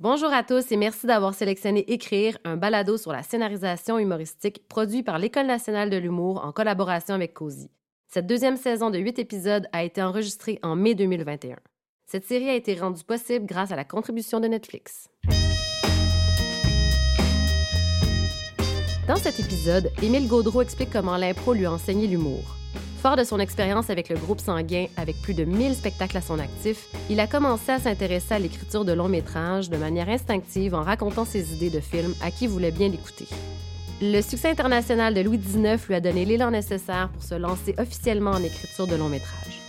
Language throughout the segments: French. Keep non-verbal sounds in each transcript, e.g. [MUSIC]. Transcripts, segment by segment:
Bonjour à tous et merci d'avoir sélectionné Écrire, un balado sur la scénarisation humoristique produit par l'École nationale de l'humour en collaboration avec COSI. Cette deuxième saison de huit épisodes a été enregistrée en mai 2021. Cette série a été rendue possible grâce à la contribution de Netflix. Dans cet épisode, Émile Gaudreau explique comment l'impro lui a enseigné l'humour. Fort de son expérience avec le groupe sanguin, avec plus de 1000 spectacles à son actif, il a commencé à s'intéresser à l'écriture de longs métrages de manière instinctive en racontant ses idées de films à qui voulait bien l'écouter. Le succès international de Louis XIX lui a donné l'élan nécessaire pour se lancer officiellement en écriture de longs métrages.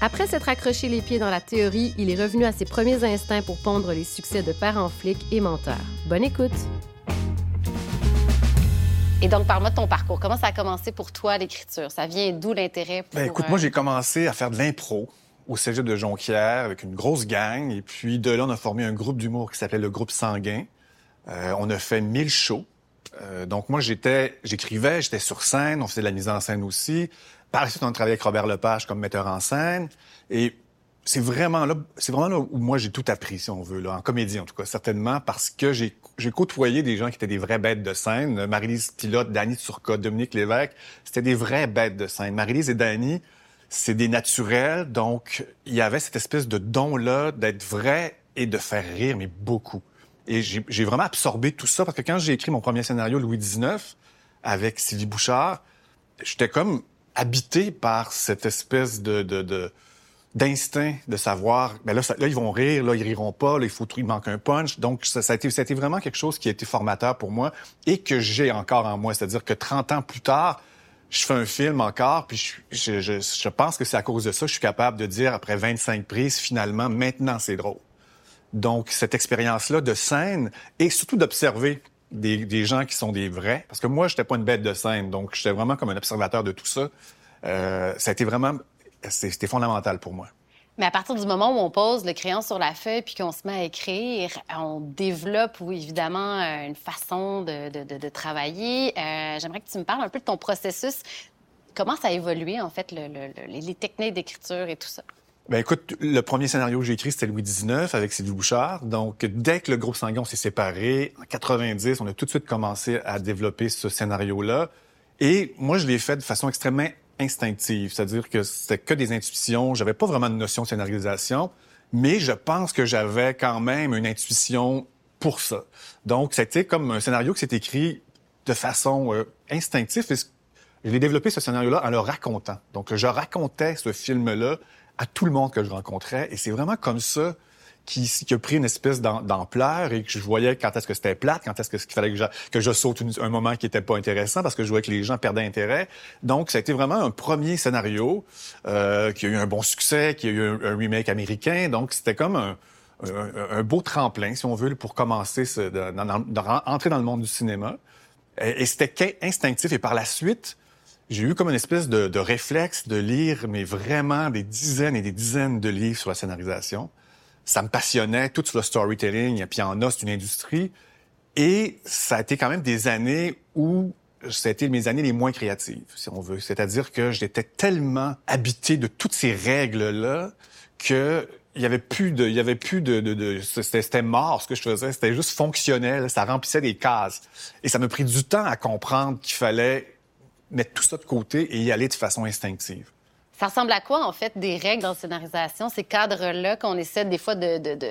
Après s'être accroché les pieds dans la théorie, il est revenu à ses premiers instincts pour pondre les succès de Père en flic et Menteur. Bonne écoute! Et donc, parle-moi de ton parcours. Comment ça a commencé pour toi, l'écriture? Ça vient d'où l'intérêt pour... Ben, écoute, moi, j'ai commencé à faire de l'impro au cégep de Jonquière avec une grosse gang. Et puis, de là, on a formé un groupe d'humour qui s'appelait le groupe Sanguin. Euh, on a fait 1000 shows. Euh, donc, moi, j'étais, j'écrivais, j'étais sur scène, on faisait de la mise en scène aussi. Par la suite, on a travaillé avec Robert Lepage comme metteur en scène. Et c'est vraiment là, c'est vraiment là où moi j'ai tout appris, si on veut, là, en comédie en tout cas, certainement, parce que j'ai, j'ai côtoyé des gens qui étaient des vraies bêtes de scène. Marie-Lise Pilote, Danny Turcotte, Dominique Lévesque, c'était des vraies bêtes de scène. Marie-Lise et Danny, c'est des naturels, donc il y avait cette espèce de don-là d'être vrai et de faire rire, mais beaucoup. Et j'ai, vraiment absorbé tout ça, parce que quand j'ai écrit mon premier scénario, Louis XIX, avec Sylvie Bouchard, j'étais comme habité par cette espèce de d'instinct de savoir, ben là, ils vont rire, là, ils riront pas, là, il faut, il manque un punch. Donc, ça, a été, vraiment quelque chose qui a été formateur pour moi et que j'ai encore en moi. C'est-à-dire que 30 ans plus tard, je fais un film encore, puis je, pense que c'est à cause de ça que je suis capable de dire, après 25 prises, finalement, maintenant, c'est drôle. Donc, cette expérience-là de scène et surtout d'observer des, des, gens qui sont des vrais, parce que moi, j'étais pas une bête de scène, donc j'étais vraiment comme un observateur de tout ça. Euh, ça a été vraiment c'était fondamental pour moi. Mais à partir du moment où on pose le crayon sur la feuille puis qu'on se met à écrire, on développe, oui, évidemment, euh, une façon de, de, de, travailler. Euh, J'aimerais que tu me parles un peu de ton processus. Comment ça a évolué, en fait, le, le, les techniques d'écriture et tout ça? Ben écoute, le premier scénario que j'ai écrit, c'était Louis XIX avec Sylvie Bouchard. Donc, dès que le groupe Sanguin s'est séparé, en 90, on a tout de suite commencé à développer ce scénario-là. Et moi, je l'ai fait de façon extrêmement instinctive, c'est-à-dire que c'était que des intuitions, j'avais pas vraiment de notion de scénarisation, mais je pense que j'avais quand même une intuition pour ça. Donc, c'était comme un scénario qui s'est écrit de façon euh, instinctive. Et je l'ai développé, ce scénario-là, en le racontant. Donc, je racontais ce film-là à tout le monde que je rencontrais. Et c'est vraiment comme ça qui, qui, a pris une espèce d'ampleur et que je voyais quand est-ce que c'était plate, quand est-ce qu'il fallait que je, saute un moment qui était pas intéressant parce que je voyais que les gens perdaient intérêt. Donc, ça a été vraiment un premier scénario euh, qui a eu un bon succès, qui a eu un, remake américain. Donc, c'était comme un, beau tremplin, si on veut, pour commencer, ce, de, dans le monde du cinéma. Et, et c'était instinctif. Et par la suite, j'ai eu comme une espèce de, de réflexe de lire, mais vraiment des dizaines et des dizaines de livres sur la scénarisation ça me passionnait, tout le storytelling, puis en a, c'est une industrie. Et ça a été quand même des années où c'était mes années les moins créatives, si on veut. C'est-à-dire que j'étais tellement habité de toutes ces règles-là que il y avait plus de, il y avait plus de, de, de c'était mort ce que je faisais. C'était juste fonctionnel. Ça remplissait des cases. Et ça m'a pris du temps à comprendre qu'il fallait mettre tout ça de côté et y aller de façon instinctive. Ça ressemble à quoi, en fait, des règles la scénarisation, ces cadres-là qu'on essaie des fois de, de, de,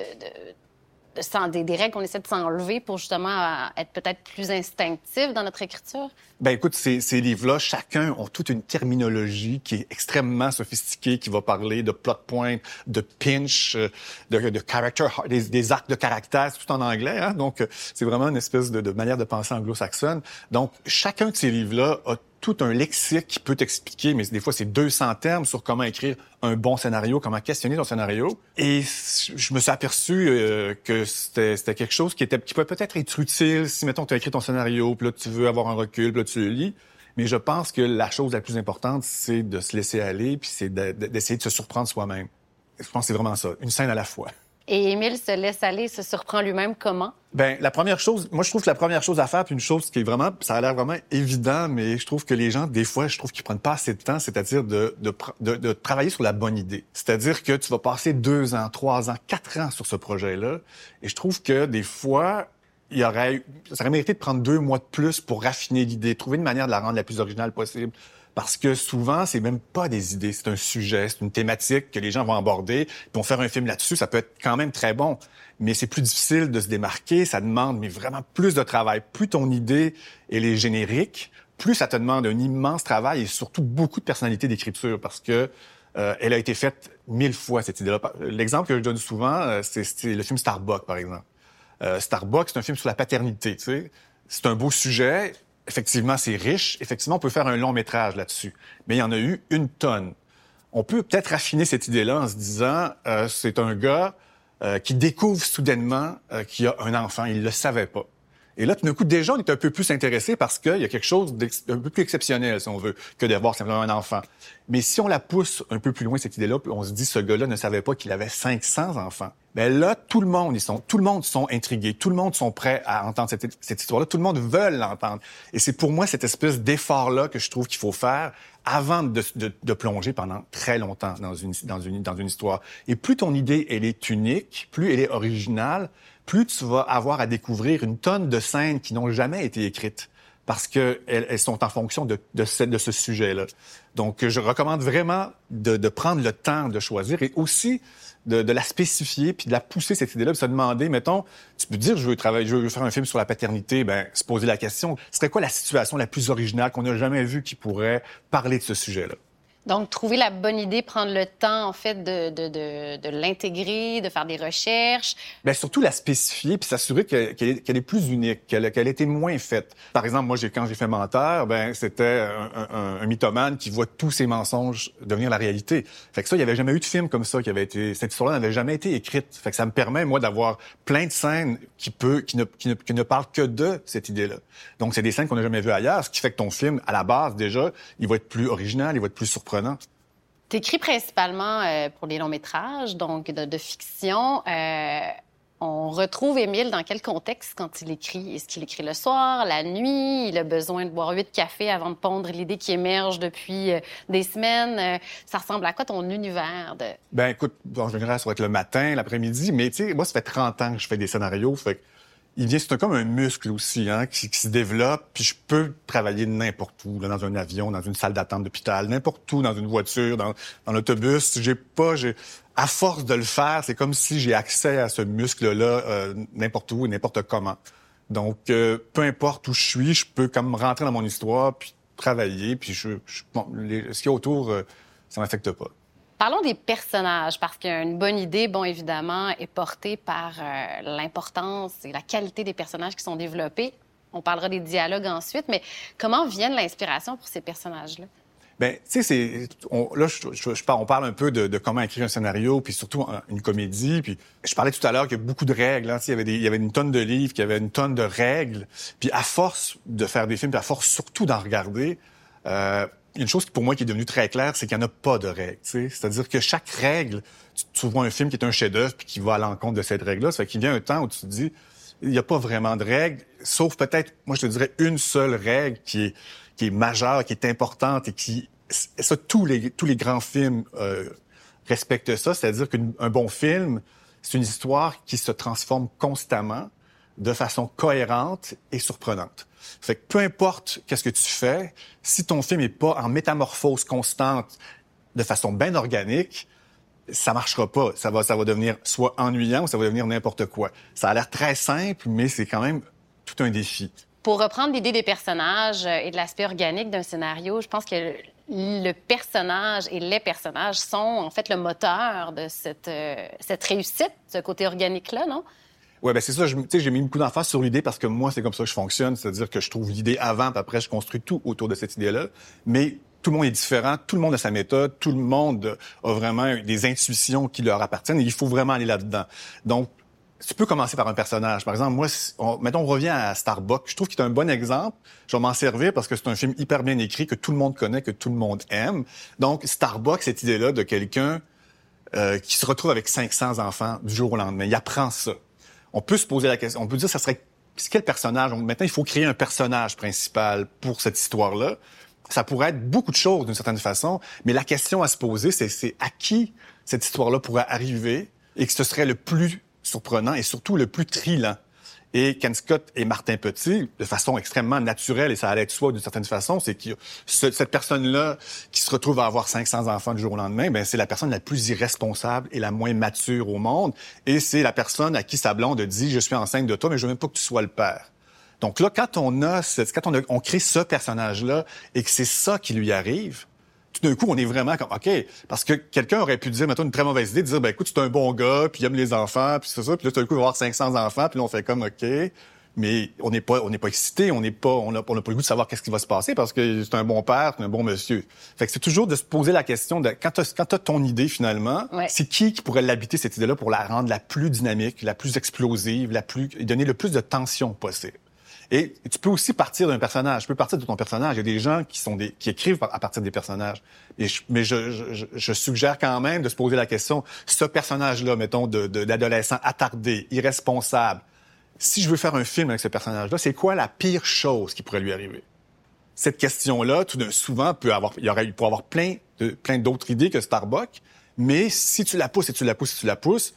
des, des, règles qu'on essaie de s'enlever pour justement être peut-être plus instinctif dans notre écriture? Ben écoute, ces, ces livres-là, chacun ont toute une terminologie qui est extrêmement sophistiquée, qui va parler de plot point, de pinch, euh, de, de character, des, des, arcs de caractère, c'est tout en anglais. Hein? Donc, euh, c'est vraiment une espèce de, de manière de penser anglo-saxonne. Donc, chacun de ces livres-là a tout un lexique qui peut t'expliquer, mais des fois c'est 200 termes sur comment écrire un bon scénario, comment questionner ton scénario. Et je me suis aperçu euh, que c'était quelque chose qui était qui peut peut-être être utile si mettons tu as écrit ton scénario, puis là tu veux avoir un recul, puis là tu le lis. Mais je pense que la chose la plus importante, c'est de se laisser aller, puis c'est d'essayer de, se surprendre soi-même. Je pense que c'est vraiment ça, une scène à la fois. Et Émile se laisse aller, se surprend lui-même comment? Ben, la première chose, moi, je trouve que la première chose à faire, puis une chose qui est vraiment, ça a l'air vraiment évident, mais je trouve que les gens, des fois, je trouve qu'ils prennent pas assez de temps, c'est-à-dire de, de, de, de, travailler sur la bonne idée. C'est-à-dire que tu vas passer deux ans, trois ans, quatre ans sur ce projet-là. Et je trouve que des fois, il aurait, ça aurait mérité de prendre deux mois de plus pour raffiner l'idée, trouver une manière de la rendre la plus originale possible. Parce que souvent, c'est même pas des idées, c'est un sujet, c'est une thématique que les gens vont aborder, puis vont faire un film là-dessus. Ça peut être quand même très bon, mais c'est plus difficile de se démarquer. Ça demande mais vraiment plus de travail. Plus ton idée elle est générique, plus ça te demande un immense travail et surtout beaucoup de personnalité d'écriture, parce que euh, elle a été faite mille fois cette idée-là. L'exemple que je donne souvent, euh, c'est le film Starbuck, par exemple. Euh, Starbuck, c'est un film sur la paternité. Tu sais. C'est un beau sujet effectivement, c'est riche. Effectivement, on peut faire un long métrage là-dessus. Mais il y en a eu une tonne. On peut peut-être raffiner cette idée-là en se disant, euh, c'est un gars euh, qui découvre soudainement euh, qu'il a un enfant. Il le savait pas. Et là, tout d'un coup, déjà, on est un peu plus intéressé parce qu'il y a quelque chose d'un peu plus exceptionnel, si on veut, que d'avoir simplement un enfant. Mais si on la pousse un peu plus loin, cette idée-là, on se dit, ce gars-là ne savait pas qu'il avait 500 enfants. Ben là, tout le monde, ils sont, tout le monde sont intrigués, tout le monde sont prêts à entendre cette, histoire-là, tout le monde veut l'entendre. Et c'est pour moi cette espèce d'effort-là que je trouve qu'il faut faire avant de, de, de, plonger pendant très longtemps dans une, dans, une, dans une histoire. Et plus ton idée, elle est unique, plus elle est originale, plus tu vas avoir à découvrir une tonne de scènes qui n'ont jamais été écrites parce qu'elles elles sont en fonction de, ce, sujet-là. Donc, je recommande vraiment de, prendre le temps de choisir et aussi de, la spécifier puis de la pousser, cette idée-là, puis se demander, mettons, tu peux dire, je veux je veux faire un film sur la paternité, ben, se poser la question, ce serait quoi la situation la plus originale qu'on n'a jamais vue qui pourrait parler de ce sujet-là? Donc, trouver la bonne idée, prendre le temps, en fait, de, de, de, de l'intégrer, de faire des recherches. Bien, surtout la spécifier, puis s'assurer qu'elle est, plus unique, qu'elle qu été moins faite. Par exemple, moi, quand j'ai fait Menteur, ben c'était un, un, un, mythomane qui voit tous ses mensonges devenir la réalité. Fait que ça, il n'y avait jamais eu de film comme ça qui avait été... Cette histoire-là n'avait jamais été écrite. Fait que ça me permet, moi, d'avoir plein de scènes qui, peut, qui, ne, qui, ne, qui ne parlent que de cette idée-là. Donc, c'est des scènes qu'on n'a jamais vues ailleurs, ce qui fait que ton film, à la base, déjà, il va être plus original, il va être plus surprenant tu écris principalement euh, pour des longs métrages, donc de, fiction. Euh, on retrouve Émile dans quel contexte quand il écrit? Est-ce qu'il écrit le soir, la nuit? Il a besoin de boire huit cafés avant de pondre l'idée qui émerge depuis euh, des semaines. ça ressemble à quoi ton univers? De... Ben écoute, en général, ça va être le matin, l'après-midi, mais tu sais, moi, ça fait 30 ans que je fais des scénarios, fait il vient, c'est comme un muscle aussi, hein, qui, se développe. Puis je peux travailler n'importe où, là, dans un avion, dans une salle d'attente d'hôpital, n'importe où, dans une voiture, dans, dans l'autobus. J'ai pas, j'ai, à force de le faire, c'est comme si j'ai accès à ce muscle-là euh, n'importe où et n'importe comment. Donc, euh, peu importe où je suis, je peux comme rentrer dans mon histoire, puis travailler, puis je, je bon, les, ce qu'il y autour, euh, ça m'affecte pas. Parlons des personnages, parce qu'une bonne idée, bon, évidemment, est portée par euh, l'importance et la qualité des personnages qui sont développés. On parlera des dialogues ensuite, mais comment vient l'inspiration pour ces personnages-là? Ben, tu sais, c'est là, on parle un peu de, de, comment écrire un scénario, puis surtout une comédie. Puis je parlais tout à l'heure qu'il y a beaucoup de règles. Hein, il y avait des, il y avait une tonne de livres, qu'il y avait une tonne de règles. Puis à force de faire des films, puis à force surtout d'en regarder, euh, une chose pour moi qui est devenue très claire, c'est qu'il n'y en a pas de règles. C'est-à-dire que chaque règle, tu, vois un film qui est un chef-d'œuvre puis qui va à l'encontre de cette règle-là, ça fait qu'il vient un temps où tu te dis, il n'y a pas vraiment de règles, sauf peut-être, moi je te dirais, une seule règle qui est, qui est majeure, qui est importante et qui, ça, tous les, tous les grands films euh, respectent ça, c'est-à-dire qu'un bon film, c'est une histoire qui se transforme constamment de façon cohérente et surprenante. Fait que peu importe qu'est-ce que tu fais, si ton film est pas en métamorphose constante de façon bien organique, ça marchera pas. Ça va, ça va devenir soit ennuyant ou ça va devenir n'importe quoi. Ça a l'air très simple, mais c'est quand même tout un défi. Pour reprendre l'idée des personnages et de l'aspect organique d'un scénario, je pense que le personnage et les personnages sont en fait le moteur de cette, euh, cette réussite, ce côté organique-là, non? Ouais, ben c'est ça. J'ai mis beaucoup d'emphase sur l'idée parce que moi, c'est comme ça que je fonctionne. C'est-à-dire que je trouve l'idée avant, puis après, je construis tout autour de cette idée-là. Mais tout le monde est différent, tout le monde a sa méthode, tout le monde a vraiment des intuitions qui leur appartiennent et il faut vraiment aller là-dedans. Donc, tu peux commencer par un personnage. Par exemple, moi, on, mettons, on revient à Starbuck. Je trouve qu'il est un bon exemple. Je vais m'en servir parce que c'est un film hyper bien écrit, que tout le monde connaît, que tout le monde aime. Donc, Starbuck, cette idée-là de quelqu'un euh, qui se retrouve avec 500 enfants du jour au lendemain. Il apprend ça. On peut se poser la question, on peut dire ça serait quel personnage? Donc, maintenant, il faut créer un personnage principal pour cette histoire-là. Ça pourrait être beaucoup de choses d'une certaine façon, mais la question à se poser, c'est à qui cette histoire-là pourrait arriver et que ce serait le plus surprenant et surtout le plus trillant? Et Ken Scott et Martin Petit, de façon extrêmement naturelle, et ça allait être soi d'une certaine façon, c'est que cette personne-là qui se retrouve à avoir 500 enfants du jour au lendemain, ben c'est la personne la plus irresponsable et la moins mature au monde. Et c'est la personne à qui sa blonde dit, je suis enceinte de toi, mais je veux même pas que tu sois le père. Donc là, quand on a, quand on, on crée ce personnage-là et que c'est ça qui lui arrive, tout d'un coup, on est vraiment comme, OK, parce que quelqu'un aurait pu dire, mettons, une très mauvaise idée, de dire, ben écoute, c'est un bon gars, puis il aime les enfants, puis c'est ça, puis là, tout d'un coup, il va avoir 500 enfants, puis là, on fait comme, OK, mais on n'est pas, on n'est pas excité, on n'est pas, on n'a pas le goût de savoir qu'est-ce qui va se passer parce que c'est un bon père, c'est un bon monsieur. Fait que c'est toujours de se poser la question de, quand tu as ton idée finalement, c'est qui qui pourrait l'habiter cette idée-là pour la rendre la plus dynamique, la plus explosive, la plus, donner le plus de tension possible? Et tu peux aussi partir d'un personnage. Tu peux partir de ton personnage. Il y a des gens qui écrivent à partir des personnages. Et mais je, je, je, suggère quand même de se poser la question, ce personnage-là, mettons, de, d'adolescent attardé, irresponsable, si je veux faire un film avec ce personnage-là, c'est quoi la pire chose qui pourrait lui arriver? Cette question-là, tout d'un souvent, peut avoir, il y pourrait avoir plein de, plein d'autres idées que Starbucks, mais si tu la pousses et tu la pousses et tu la pousses,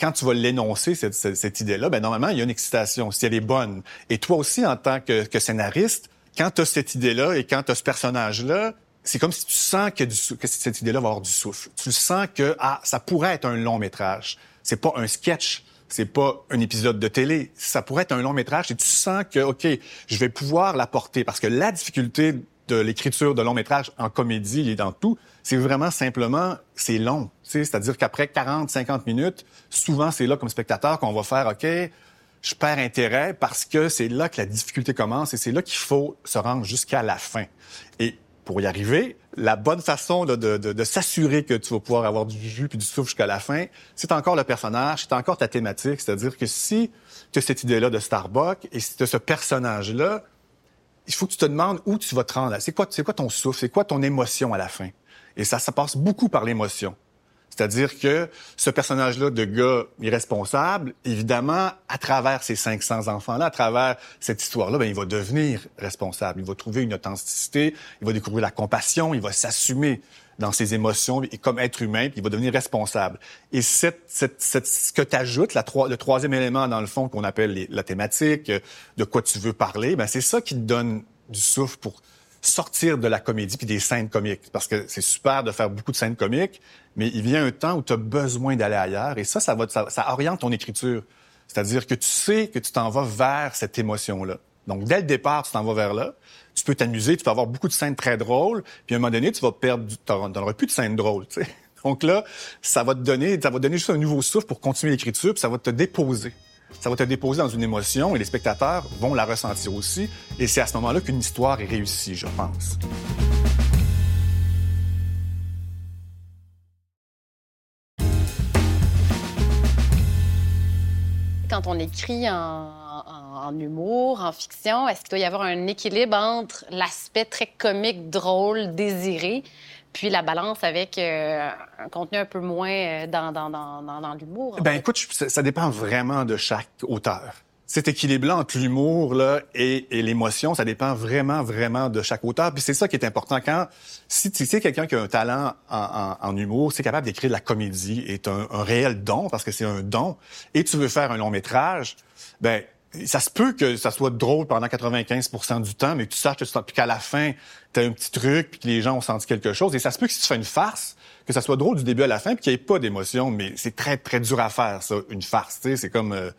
quand tu vas l'énoncer, cette, cette, idée-là, ben normalement, il y a une excitation, si elle est bonne. Et toi aussi, en tant que, que scénariste, quand tu as cette idée-là et quand tu as ce personnage-là, c'est comme si tu sens que, que cette idée-là va avoir du souffle. Tu sens que ah, ça pourrait être un long métrage. C'est pas un sketch, c'est pas un épisode de télé. Ça pourrait être un long métrage et tu sens que ok, je vais pouvoir l'apporter parce que la difficulté de l'écriture de long métrage en comédie et dans tout, c'est vraiment simplement, c'est long. C'est-à-dire qu'après 40, 50 minutes, souvent c'est là comme spectateur qu'on va faire, OK, je perds intérêt parce que c'est là que la difficulté commence et c'est là qu'il faut se rendre jusqu'à la fin. Et pour y arriver, la bonne façon de, s'assurer que tu vas pouvoir avoir du jus puis du souffle jusqu'à la fin, c'est encore le personnage, c'est encore ta thématique. C'est-à-dire que si tu as cette idée-là de Starbucks et si tu as ce personnage-là, il faut que tu te demandes où tu vas te rendre. C'est quoi, c'est quoi ton souffle? C'est quoi ton émotion à la fin? Et ça, ça passe beaucoup par l'émotion. C'est-à-dire que ce personnage-là de gars irresponsable, évidemment, à travers ces 500 enfants-là, à travers cette histoire-là, ben, il va devenir responsable. Il va trouver une authenticité, il va découvrir la compassion, il va s'assumer dans ses émotions et comme être humain, puis il va devenir responsable. Et cette, cette, cette ce que tu ajoutes, le troisième élément dans le fond qu'on appelle la thématique, de quoi tu veux parler, ben c'est ça qui te donne du souffle pour sortir de la comédie puis des scènes comiques. Parce que c'est super de faire beaucoup de scènes comiques, mais il vient un temps où tu as besoin d'aller ailleurs et ça, ça, va, ça, ça oriente ton écriture. C'est-à-dire que tu sais que tu t'en vas vers cette émotion-là. Donc, dès le départ, tu t'en vas vers là. Tu peux t'amuser, tu peux avoir beaucoup de scènes très drôles, puis à un moment donné, tu vas perdre, tu n'auras plus de scènes drôles, tu sais. [LAUGHS] Donc là, ça va te donner, ça va te donner juste un nouveau souffle pour continuer l'écriture, puis ça va te déposer ça va te déposer dans une émotion et les spectateurs vont la ressentir aussi. Et c'est à ce moment-là qu'une histoire est réussie, je pense. Quand on écrit en, humour, en fiction, est-ce qu'il doit y avoir un équilibre entre l'aspect très comique, drôle, désiré, puis la balance avec euh, un contenu un peu moins euh, dans, dans, dans, dans l'humour. Ben écoute, ça, dépend vraiment de chaque auteur. Cet équilibre-là entre l'humour là et, et l'émotion, ça dépend vraiment, vraiment de chaque auteur. Puis c'est ça qui est important. Quand si tu sais quelqu'un qui a un talent en, en, en humour, c'est capable d'écrire de la comédie, est un, un réel don parce que c'est un don, et tu veux faire un long métrage, ben ça se peut que ça soit drôle pendant 95% du temps, mais que tu saches que tu qu'à la fin, tu as un petit truc, puis que les gens ont senti quelque chose. Et ça se peut que si tu fais une farce, que ça soit drôle du début à la fin, puis qu'il n'y ait pas d'émotion. Mais c'est très, très dur à faire, ça, une farce. C'est comme euh,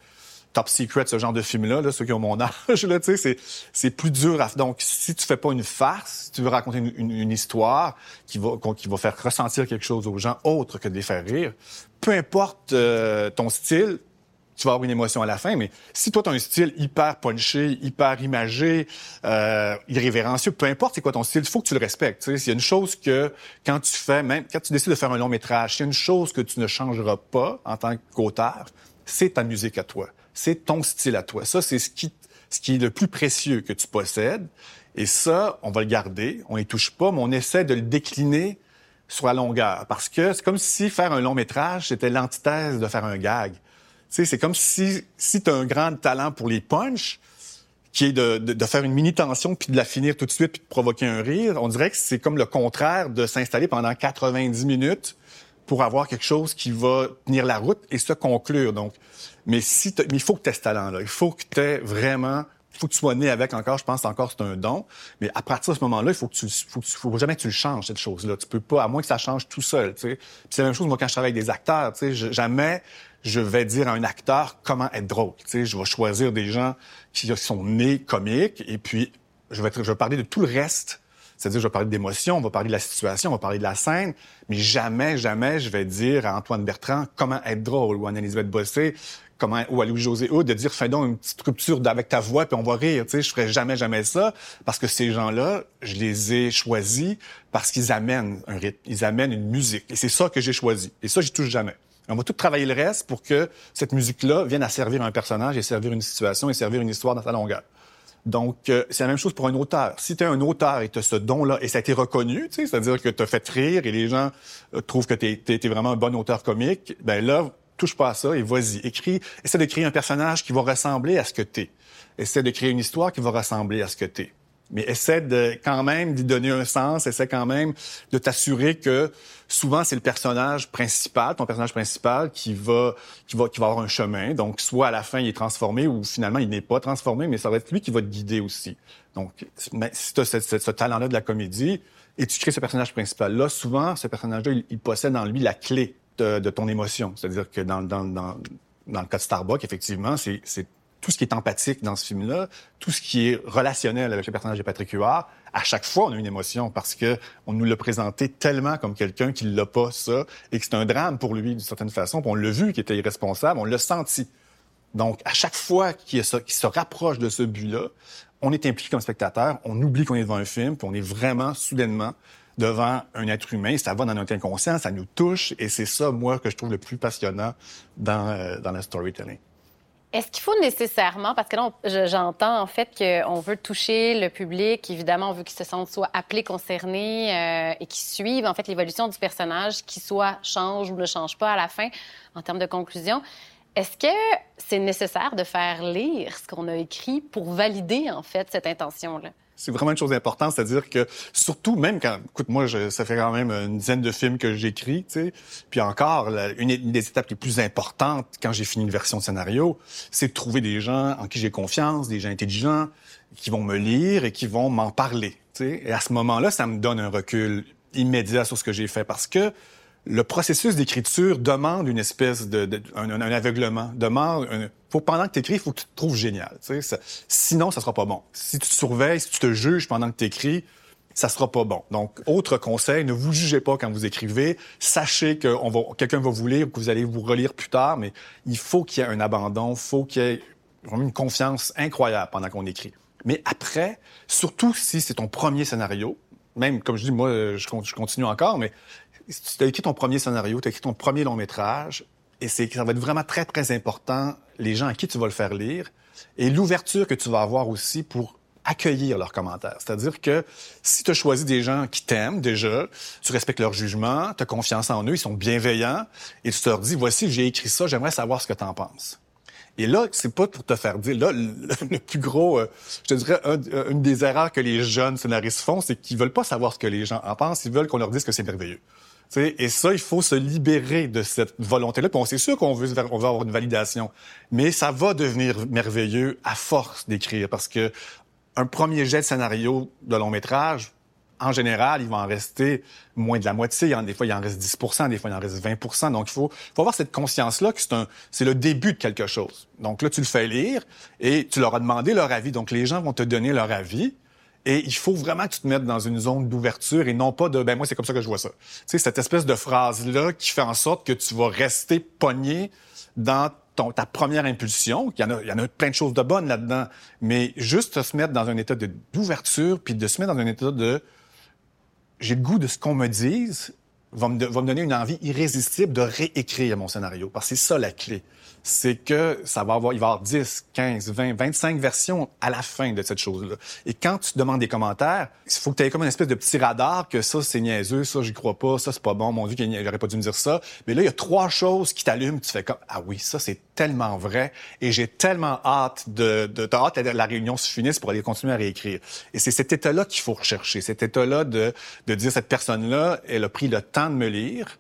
Top Secret, ce genre de film-là, là, ceux qui ont mon [LAUGHS] âge. Là, c'est, c'est plus dur. À... Donc, si tu fais pas une farce, si tu veux raconter une, une, histoire qui va, qui va faire ressentir quelque chose aux gens autre que de les faire rire, peu importe euh, ton style, tu vas avoir une émotion à la fin, mais si toi, tu as un style hyper punché, hyper imagé, euh, irrévérencieux, peu importe c'est quoi ton style, il faut que tu le respectes. S'il y a une chose que, quand tu fais, même quand tu décides de faire un long métrage, s'il y a une chose que tu ne changeras pas en tant qu'auteur, c'est ta musique à toi. C'est ton style à toi. Ça, c'est ce qui, ce qui est le plus précieux que tu possèdes. Et ça, on va le garder, on y touche pas, mais on essaie de le décliner sur la longueur. Parce que c'est comme si faire un long métrage, c'était l'antithèse de faire un gag. Sais, c'est comme si, si tu as un grand talent pour les punchs, qui est de, de, de, faire une mini-tension puis de la finir tout de suite puis de provoquer un rire, on dirait que c'est comme le contraire de s'installer pendant 90 minutes pour avoir quelque chose qui va tenir la route et se conclure. Donc, mais si mais il faut que tu aies ce talent-là. Il faut que tu aies vraiment faut que tu sois né avec encore, je pense encore c'est un don. Mais à partir de ce moment-là, il faut que tu, faut, faut jamais que tu le changes cette chose-là. Tu peux pas, à moins que ça change tout seul. Tu sais. c'est la même chose moi quand je travaille avec des acteurs. Tu sais, jamais je vais dire à un acteur comment être drôle. Tu sais, je vais choisir des gens qui sont nés comiques et puis je vais, parler de tout le reste. C'est-à-dire, je vais parler d'émotion, on va parler de la situation, on va parler de la scène, mais jamais, jamais je vais dire à Antoine Bertrand comment être drôle ou à Anne-Elisabeth Bossé comment, ou à Louis-José Houd de dire, fais donc une petite rupture avec ta voix, puis on va rire. Tu sais, je ferais jamais, jamais ça, parce que ces gens-là, je les ai choisis parce qu'ils amènent un rythme, ils amènent une musique. Et c'est ça que j'ai choisi. Et ça, j'y touche jamais. On va tout travailler le reste pour que cette musique-là vienne à servir un personnage et servir une situation et servir une histoire dans sa longueur. Donc, euh, c'est la même chose pour un auteur. Si tu es un auteur et tu as ce don-là, et ça a été reconnu, c'est-à-dire que tu as fait rire et les gens euh, trouvent que tu es, vraiment un bon auteur comique, ben là, touche pas à ça et vas-y. Écris, essaie de créer un personnage qui va ressembler à ce que t'es. Essaie de créer une histoire qui va ressembler à ce que t'es. Mais essaie de quand même d'y donner un sens, essaie quand même de t'assurer que souvent c'est le personnage principal, ton personnage principal qui va qui va qui va avoir un chemin. Donc soit à la fin il est transformé ou finalement il n'est pas transformé, mais ça va être lui qui va te guider aussi. Donc si tu as ce, ce, talent-là de la comédie et tu crées ce personnage principal là, souvent ce personnage-là il possède en lui la clé de, ton émotion. C'est-à-dire que dans, dans, dans, dans, le cas de Starbucks, effectivement, c'est tout ce qui est empathique dans ce film-là, tout ce qui est relationnel avec le personnage de Patrick Huard, à chaque fois, on a une émotion parce que on nous l'a présenté tellement comme quelqu'un qui l'a pas, ça, et que c'est un drame pour lui, d'une certaine façon. Puis on l'a vu qu'il était irresponsable, on l'a senti. Donc, à chaque fois qu'il se rapproche de ce but-là, on est impliqué comme spectateur, on oublie qu'on est devant un film, puis on est vraiment, soudainement, devant un être humain, ça va dans notre inconscient, ça nous touche, et c'est ça, moi, que je trouve le plus passionnant dans, euh, dans le storytelling. Est-ce qu'il faut nécessairement, parce que là, j'entends en fait qu'on veut toucher le public, évidemment, on veut qu'ils se sentent soit appelés, concernés euh, et qu'ils suivent en fait l'évolution du personnage, qui soit change ou ne change pas à la fin en termes de conclusion. Est-ce que c'est nécessaire de faire lire ce qu'on a écrit pour valider en fait cette intention-là? C'est vraiment une chose importante, c'est-à-dire que surtout même quand, écoute, moi, je, ça fait quand même une dizaine de films que j'écris, tu sais, puis encore, une, des étapes les plus importantes quand j'ai fini une version de scénario, c'est de trouver des gens en qui j'ai confiance, des gens intelligents, qui vont me lire et qui vont m'en parler, tu sais. Et à ce moment-là, ça me donne un recul immédiat sur ce que j'ai fait parce que le processus d'écriture demande une espèce de, un, aveuglement, demande pendant que tu écris, il faut que tu te trouves génial. Sinon, ça sera pas bon. Si tu te surveilles, si tu te juges pendant que tu écris, ça sera pas bon. Donc, autre conseil, ne vous jugez pas quand vous écrivez. Sachez que quelqu'un va vous lire, que vous allez vous relire plus tard, mais il faut qu'il y ait un abandon, il faut qu'il y ait une confiance incroyable pendant qu'on écrit. Mais après, surtout si c'est ton premier scénario, même comme je dis, moi, je continue encore, mais tu as écrit ton premier scénario, tu as écrit ton premier long métrage, et c'est ça va être vraiment très, très important, les gens à qui tu vas le faire lire, et l'ouverture que tu vas avoir aussi pour accueillir leurs commentaires. C'est-à-dire que si tu as choisi des gens qui t'aiment déjà, tu respectes leur jugement, tu as confiance en eux, ils sont bienveillants, et tu leur dis, voici, j'ai écrit ça, j'aimerais savoir ce que tu en penses. Et là, c'est pas pour te faire dire. Là, le, plus gros, euh, je te dirais, une des erreurs que les jeunes scénaristes font, c'est qu'ils veulent pas savoir ce que les gens en pensent. Ils veulent qu'on leur dise que c'est merveilleux et ça, il faut se libérer de cette volonté-là. Puis on sait sûr qu'on veut, avoir une validation, mais ça va devenir merveilleux à force d'écrire parce que un premier jet de scénario de long métrage, en général, il va en rester moins de la moitié. Des fois, il en reste 10% des fois, il en reste 20% Donc, il faut, avoir cette conscience-là que c'est c'est le début de quelque chose. Donc là, tu le fais lire et tu leur as demandé leur avis. Donc, les gens vont te donner leur avis. Et il faut vraiment que tu te mettes dans une zone d'ouverture et non pas de ben moi c'est comme ça que je vois ça. Tu sais cette espèce de phrase là qui fait en sorte que tu vas rester pogné dans ta première impulsion. Il y en a il y en a plein de choses de bonnes là-dedans, mais juste se mettre dans un état d'ouverture puis de se mettre dans un état de j'ai le goût de ce qu'on me dise va me, va me donner une envie irrésistible de réécrire mon scénario. Parce que c'est ça la clé c'est que ça va avoir, il va y avoir 10, 15, 20, 25 versions à la fin de cette chose-là. Et quand tu demandes des commentaires, il faut que tu aies comme une espèce de petit radar que ça, c'est niaiseux, ça, j'y crois pas, ça, c'est pas bon, mon Dieu, j'aurais pas dû me dire ça. Mais là, il y a trois choses qui t'allument, tu fais comme, ah oui, ça, c'est tellement vrai et j'ai tellement hâte de, de, de hâte que la réunion se finisse pour aller continuer à réécrire. Et c'est cet état-là qu'il faut rechercher, cet état-là de, de dire, cette personne-là, elle a pris le temps de me lire,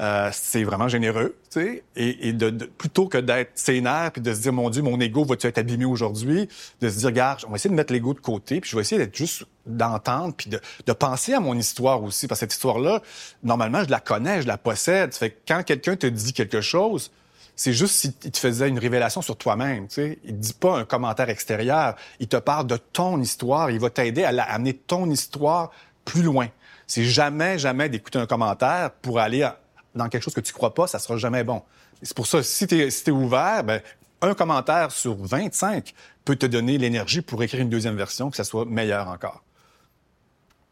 euh, c'est vraiment généreux, tu sais, et, plutôt que d'être sénère puis de se dire mon Dieu, mon ego va-tu être abîmé aujourd'hui, de se dire regarde, on va essayer de mettre l'ego de côté, puis je vais essayer d'être juste d'entendre puis de, de, penser à mon histoire aussi, parce que cette histoire-là, normalement, je la connais, je la possède. Fait que quand quelqu'un te dit quelque chose, c'est juste s'il te faisait une révélation sur toi-même, tu sais. Il dit pas un commentaire extérieur, il te parle de ton histoire, il va t'aider à, à amener ton histoire plus loin. C'est jamais, jamais d'écouter un commentaire pour aller dans quelque chose que tu crois pas, ça sera jamais bon. C'est pour ça, si tu es, si ouvert, ben, un commentaire sur 25 peut te donner l'énergie pour écrire une deuxième version, que ça soit meilleur encore.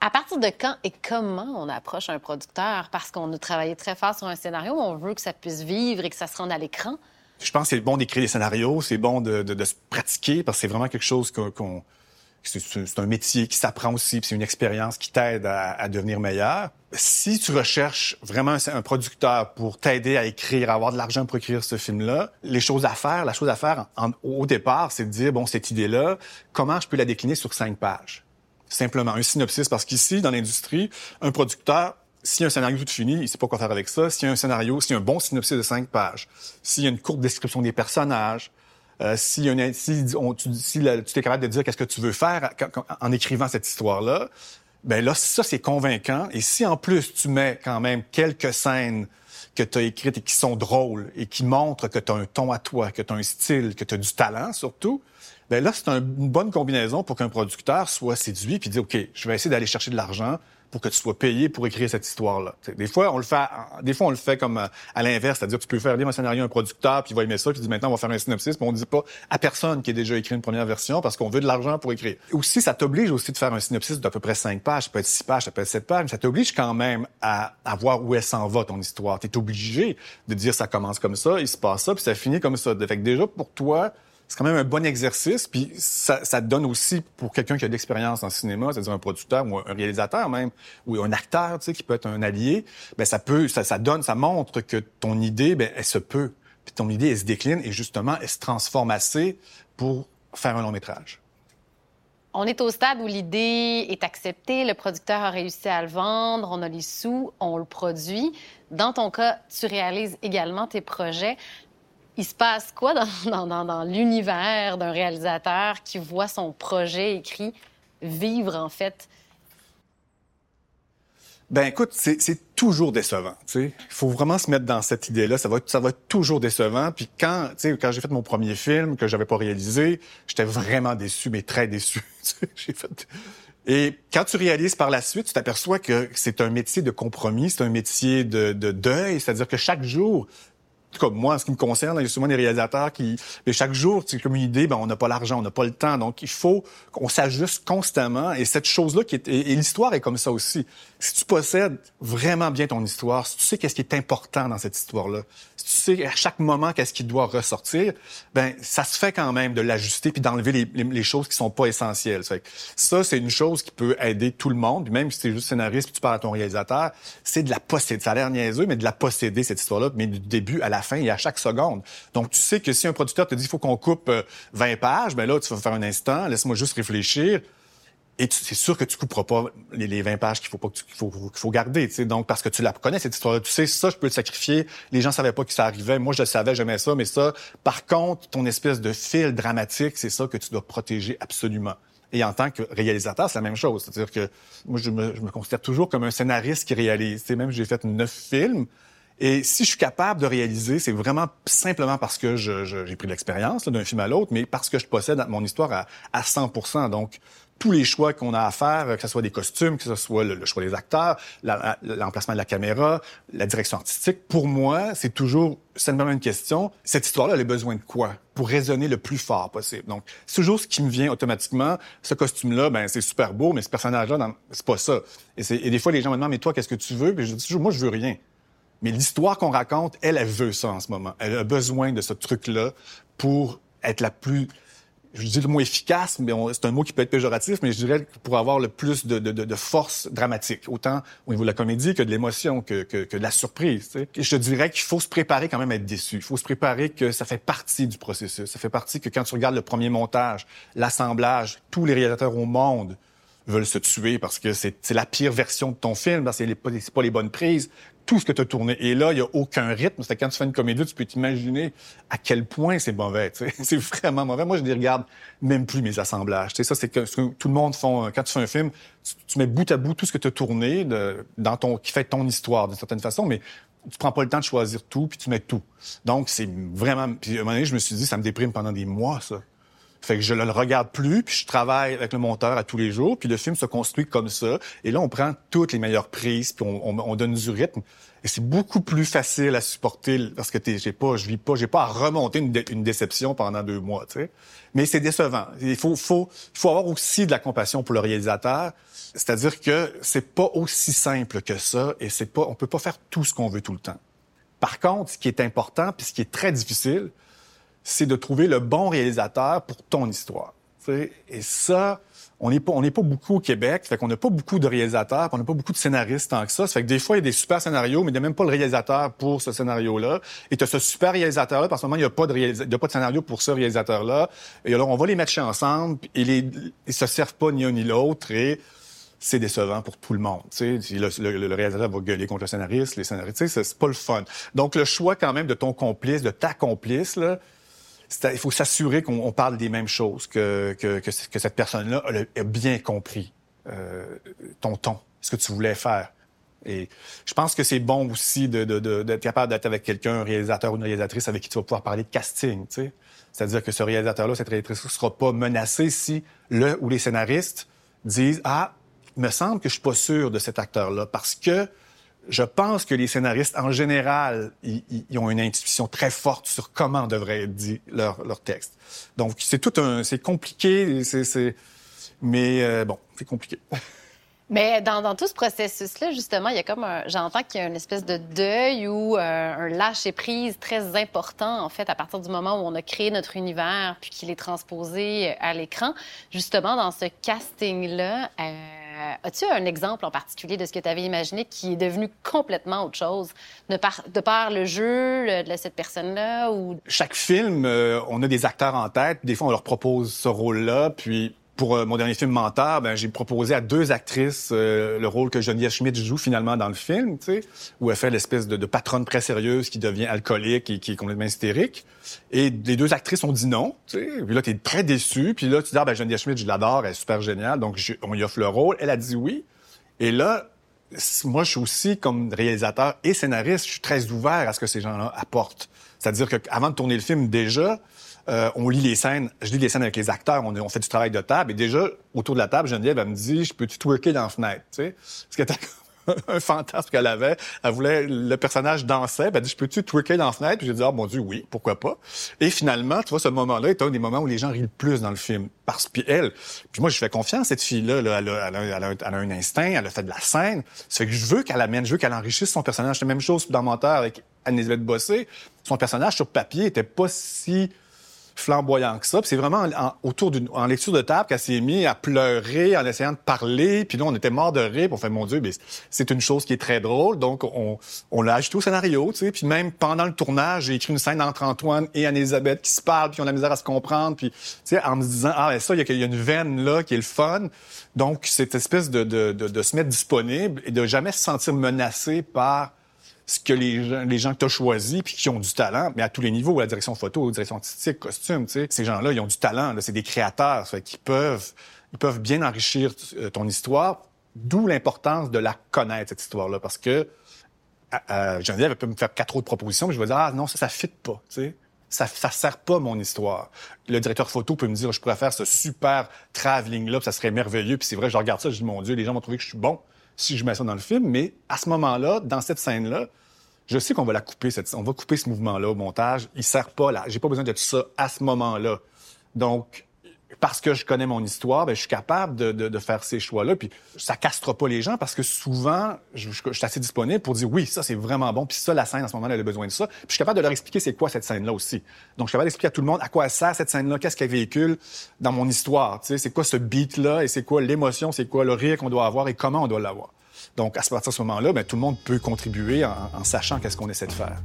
À partir de quand et comment on approche un producteur? Parce qu'on a travaillé très fort sur un scénario, on veut que ça puisse vivre et que ça se rende à l'écran. Je pense que c'est bon d'écrire des scénarios, c'est bon de, de, de, se pratiquer parce que c'est vraiment quelque chose qu'on c'est un métier qui s'apprend aussi, c'est une expérience qui t'aide à, devenir meilleur. Si tu recherches vraiment un, producteur pour t'aider à écrire, à avoir de l'argent pour écrire ce film-là, les choses à faire, la chose à faire au départ, c'est de dire, bon, cette idée-là, comment je peux la décliner sur cinq pages? Simplement, un synopsis, parce qu'ici, dans l'industrie, un producteur, s'il y a un scénario tout fini, il sait pas quoi faire avec ça. S'il y a un scénario, s'il y a un bon synopsis de cinq pages, s'il y a une courte description des personnages, euh, si, tu, es capable de dire qu'est-ce que tu veux faire en écrivant cette histoire-là, ben là, ça, c'est convaincant. Et si en plus tu mets quand même quelques scènes que tu as écrites et qui sont drôles et qui montrent que tu as un ton à toi, que tu as un style, que tu as du talent surtout, ben là, c'est une bonne combinaison pour qu'un producteur soit séduit puis dire, OK, je vais essayer d'aller chercher de l'argent pour que tu sois payé pour écrire cette histoire-là. Des fois, on le fait, des fois, on le fait comme euh, à l'inverse, c'est-à-dire tu peux faire lire un scénario à un producteur, puis il va aimer ça, puis il dit maintenant on va faire un synopsis, mais on dit pas à personne qui a déjà écrit une première version parce qu'on veut de l'argent pour écrire. Aussi, ça t'oblige aussi de faire un synopsis d'à peu près cinq pages, ça peut être six pages, ça peut être sept pages, mais ça t'oblige quand même à, à voir où elle s'en va ton histoire. Tu es obligé de dire ça commence comme ça, il se passe ça, puis ça finit comme ça. Fait que déjà pour toi, c'est quand même un bon exercice. Puis ça, ça donne aussi pour quelqu'un qui a de l'expérience en cinéma, c'est-à-dire un producteur ou un réalisateur même, ou un acteur, tu sais, qui peut être un allié. Ben ça peut, ça, ça donne, ça montre que ton idée, ben elle se peut. Puis ton idée, elle se décline et justement, elle se transforme assez pour faire un long métrage. On est au stade où l'idée est acceptée, le producteur a réussi à le vendre, on a les sous, on le produit. Dans ton cas, tu réalises également tes projets il se passe quoi [LAUGHS] dans, l'univers d'un réalisateur qui voit son projet écrit vivre, en fait? Ben écoute, c'est toujours décevant. Il faut vraiment se mettre dans cette idée-là. Ça va, ça va toujours décevant. Puis quand, quand j'ai fait mon premier film que j'avais pas réalisé, j'étais vraiment déçu, mais très déçu. [LAUGHS] j'ai fait. Et quand tu réalises par la suite, tu t'aperçois que c'est un métier de compromis, c'est un métier de deuil, c'est-à-dire que chaque jour, comme moi, en ce qui me concerne, il y a souvent des réalisateurs qui, mais chaque jour, c'est comme une idée, ben, on n'a pas l'argent, on n'a pas le temps. Donc, il faut qu'on s'ajuste constamment. Et cette chose-là, qui est, et, l'histoire est comme ça aussi. Si tu possèdes vraiment bien ton histoire, si tu sais qu'est-ce qui est important dans cette histoire-là, si tu sais à chaque moment qu'est-ce qui doit ressortir, ben, ça se fait quand même de l'ajuster puis d'enlever les, les, choses qui sont pas essentielles. Ça, c'est une chose qui peut aider tout le monde. même si es juste scénariste puis tu parles à ton réalisateur, c'est de la posséder. Ça a l'air niaiseux, mais de la posséder, cette histoire-là, mais du début à la fin et à chaque seconde. Donc, tu sais que si un producteur te dit, il faut qu'on coupe 20 euh, pages, ben là, tu vas faire un instant, laisse-moi juste réfléchir. Et c'est sûr que tu couperas pas les, 20 pages qu'il faut pas qu'il faut, qu'il faut garder. Donc parce que tu la connais cette histoire-là, tu sais ça, je peux le sacrifier. Les gens savaient pas que ça arrivait. Moi, je le savais, j'aimais ça, mais ça, par contre, ton espèce de fil dramatique, c'est ça que tu dois protéger absolument. Et en tant que réalisateur, c'est la même chose. C'est-à-dire que moi, je me, considère toujours comme un scénariste qui réalise. Même j'ai fait neuf films. Et si je suis capable de réaliser, c'est vraiment simplement parce que j'ai pris de l'expérience d'un film à l'autre, mais parce que je possède mon histoire à, à 100% Donc, tous les choix qu'on a à faire, que ce soit des costumes, que ce soit le, choix des acteurs, l'emplacement de la caméra, la direction artistique, pour moi, c'est toujours simplement une question. Cette histoire-là, elle a besoin de quoi? Pour résonner le plus fort possible? Donc, c'est toujours ce qui me vient automatiquement. Ce costume-là, ben c'est super beau, mais ce personnage-là, c'est pas ça. Et, et, des fois, les gens me demandent, mais toi, qu'est-ce que tu veux? Puis je dis toujours, moi, je veux rien. Mais l'histoire qu'on raconte, elle, elle veut ça en ce moment. Elle a besoin de ce truc-là pour être la plus je dis le mot efficace, mais c'est un mot qui peut être péjoratif, mais je dirais pour avoir le plus de, de, de, force dramatique, autant au niveau de la comédie que de l'émotion, que, que, de la surprise. Et je te dirais qu'il faut se préparer quand même à être déçu. Il faut se préparer que ça fait partie du processus. Ça fait partie que quand tu regardes le premier montage, l'assemblage, tous les réalisateurs au monde veulent se tuer parce que c'est la pire version de ton film, parce que c'est pas, les bonnes prises, tout ce que tu as tourné. Et là, il n'y a aucun rythme. C'est quand tu fais une comédie, tu peux t'imaginer à quel point c'est mauvais. [LAUGHS] C'est vraiment mauvais. Moi, je ne regarde même plus mes assemblages. ça, c'est que, tout le monde font. Quand tu fais un film, tu, mets bout à bout tout ce que tu as tourné de, dans ton, qui fait ton histoire d'une certaine façon, mais tu prends pas le temps de choisir tout, puis tu mets tout. Donc, c'est vraiment... Puis à un moment donné, je me suis dit, ça me déprime pendant des mois, ça. Fait que je le regarde plus, puis je travaille avec le monteur à tous les jours, puis le film se construit comme ça. Et là, on prend toutes les meilleures prises, puis on, on, donne du rythme. Et c'est beaucoup plus facile à supporter parce que j'ai pas, je vis pas, j'ai pas à remonter une, une, déception pendant deux mois, tu sais. Mais c'est décevant. Il faut, faut, faut avoir aussi de la compassion pour le réalisateur. C'est-à-dire que c'est pas aussi simple que ça, et c'est pas, on peut pas faire tout ce qu'on veut tout le temps. Par contre, ce qui est important, puis ce qui est très difficile, c'est de trouver le bon réalisateur pour ton histoire. Et ça, on n'est pas, on n'est pas beaucoup au Québec, fait qu'on n'a pas beaucoup de réalisateurs, on n'a pas beaucoup de scénaristes tant que ça. Ça fait que des fois, il y a des super scénarios, mais il n'y a même pas le réalisateur pour ce scénario-là. Et tu as ce super réalisateur-là, parce que moment, il n'y a pas de il y a pas de scénario pour ce réalisateur-là. Et alors, on va les matcher ensemble, et les, ils se servent pas ni un ni l'autre, et c'est décevant pour tout le monde. Tu sais, le, le, réalisateur va gueuler contre le scénariste, les scénaristes, c'est pas le fun. Donc, le choix quand même de ton complice, de ta complice, là, il faut s'assurer qu'on parle des mêmes choses, que, que, que, cette personne-là a, bien compris euh, ton ton, ce que tu voulais faire. Et je pense que c'est bon aussi d'être capable d'être avec quelqu'un, un réalisateur ou une réalisatrice avec qui tu vas pouvoir parler de casting. C'est-à-dire que ce réalisateur-là, cette réalisatrice ne sera pas menacé si le ou les scénaristes disent Ah, il me semble que je suis pas sûr de cet acteur-là parce que je pense que les scénaristes, en général, ils, ont une intuition très forte sur comment devrait être dit leur, leur texte. Donc, c'est tout un... C'est compliqué, c'est... Mais euh, bon, c'est compliqué. [LAUGHS] Mais dans, dans, tout ce processus-là, justement, il y a comme j'entends qu'il y a une espèce de deuil ou euh, un lâcher prise très important, en fait, à partir du moment où on a créé notre univers puis qu'il est transposé à l'écran. Justement, dans ce casting-là, euh, as-tu un exemple en particulier de ce que tu avais imaginé qui est devenu complètement autre chose, de par, de par le jeu de cette personne-là ou... Chaque film, euh, on a des acteurs en tête. Des fois, on leur propose ce rôle-là, puis pour euh, mon dernier film Menteur, ben, j'ai proposé à deux actrices euh, le rôle que Geneviève Schmidt joue finalement dans le film, tu où elle fait l'espèce de, patronne très sérieuse qui devient alcoolique et qui est complètement hystérique. Et les deux actrices ont dit non, tu sais. Puis là, t'es très déçu. Puis là, tu dis, ah, ben, Geneviève Schmidt, je l'adore, elle est super géniale. Donc, on lui offre le rôle. Elle a dit oui. Et là, moi, je suis aussi, comme réalisateur et scénariste, je suis très ouvert à ce que ces gens-là apportent. C'est-à-dire qu'avant de tourner le film, déjà, euh, on lit les scènes, je lis les scènes avec les acteurs, on, fait du travail de table, et déjà, autour de la table, Geneviève, elle me dit, je peux-tu twerker dans la fenêtre, tu sais? Ce qui était [LAUGHS] un fantasme qu'elle avait. Elle voulait, le personnage dansait, elle a dit, je peux-tu twerker dans la fenêtre? Puis j'ai dit, oh mon Dieu, oui, pourquoi pas? Et finalement, tu vois, ce moment-là est un des moments où les gens rient le plus dans le film. Parce que elle, puis moi, je fais confiance à cette fille-là, là, elle, a, elle, a, elle, a, un instinct, elle a fait de la scène. C'est que je veux qu'elle amène, je veux qu'elle enrichisse son personnage. C'est la même chose dans Menteur avec Anne-Elisabeth Bossé. Son personnage sur papier était pas si flamboyant que ça. c'est vraiment en, autour d'une en lecture de table qu'elle s'est mise à pleurer en essayant de parler. Puis nous, on était mort de rire. Puis on fait, mon Dieu, mais c'est une chose qui est très drôle. Donc, on, on l'a ajouté au scénario. Tu sais. Puis même pendant le tournage, j'ai écrit une scène entre Antoine et Anne-Elisabeth qui se parlent, puis on a la misère à se comprendre. Puis, tu sais, en me disant, ah, ça, il y, y, a une veine là qui est le fun. Donc, cette espèce de, de, de, de se mettre disponible et de jamais se sentir menacé par ce que les gens, les gens que tu as choisis puis qui ont du talent, mais à tous les niveaux, la direction photo, la direction artistique, costume, tu sais, ces gens-là, ils ont du talent, c'est des créateurs, ça peuvent, ils peuvent bien enrichir euh, ton histoire, d'où l'importance de la connaître, cette histoire-là, parce que euh, Geneviève, elle peut me faire quatre autres propositions, mais je vais dire, ah non, ça, ça fit pas, tu sais. ça ça sert pas mon histoire. Le directeur photo peut me dire je pourrais faire ce super travelling là, ça serait merveilleux. Puis c'est vrai, je regarde ça, je dis mon Dieu, les gens vont trouver que je suis bon si je mets ça dans le film. Mais à ce moment-là, dans cette scène là, je sais qu'on va la couper, cette, on va couper ce mouvement-là au montage. Il sert pas là. J'ai pas besoin de ça à ce moment-là. Donc, parce que je connais mon histoire, ben, je suis capable de, de, de faire ces choix-là. Puis ça castrera pas les gens parce que souvent, je suis assez disponible pour dire oui, ça c'est vraiment bon. Puis ça, la scène, à ce moment-là, elle a besoin de ça. Puis je suis capable de leur expliquer c'est quoi cette scène-là aussi. Donc je suis capable d'expliquer à tout le monde à quoi elle sert cette scène-là, qu'est-ce qu'elle véhicule dans mon histoire. Tu sais, c'est quoi ce beat-là et c'est quoi l'émotion, c'est quoi le rire qu'on doit avoir et comment on doit l'avoir. Donc à partir de ce moment-là, ben, tout le monde peut contribuer en, en sachant qu'est-ce qu'on essaie de faire.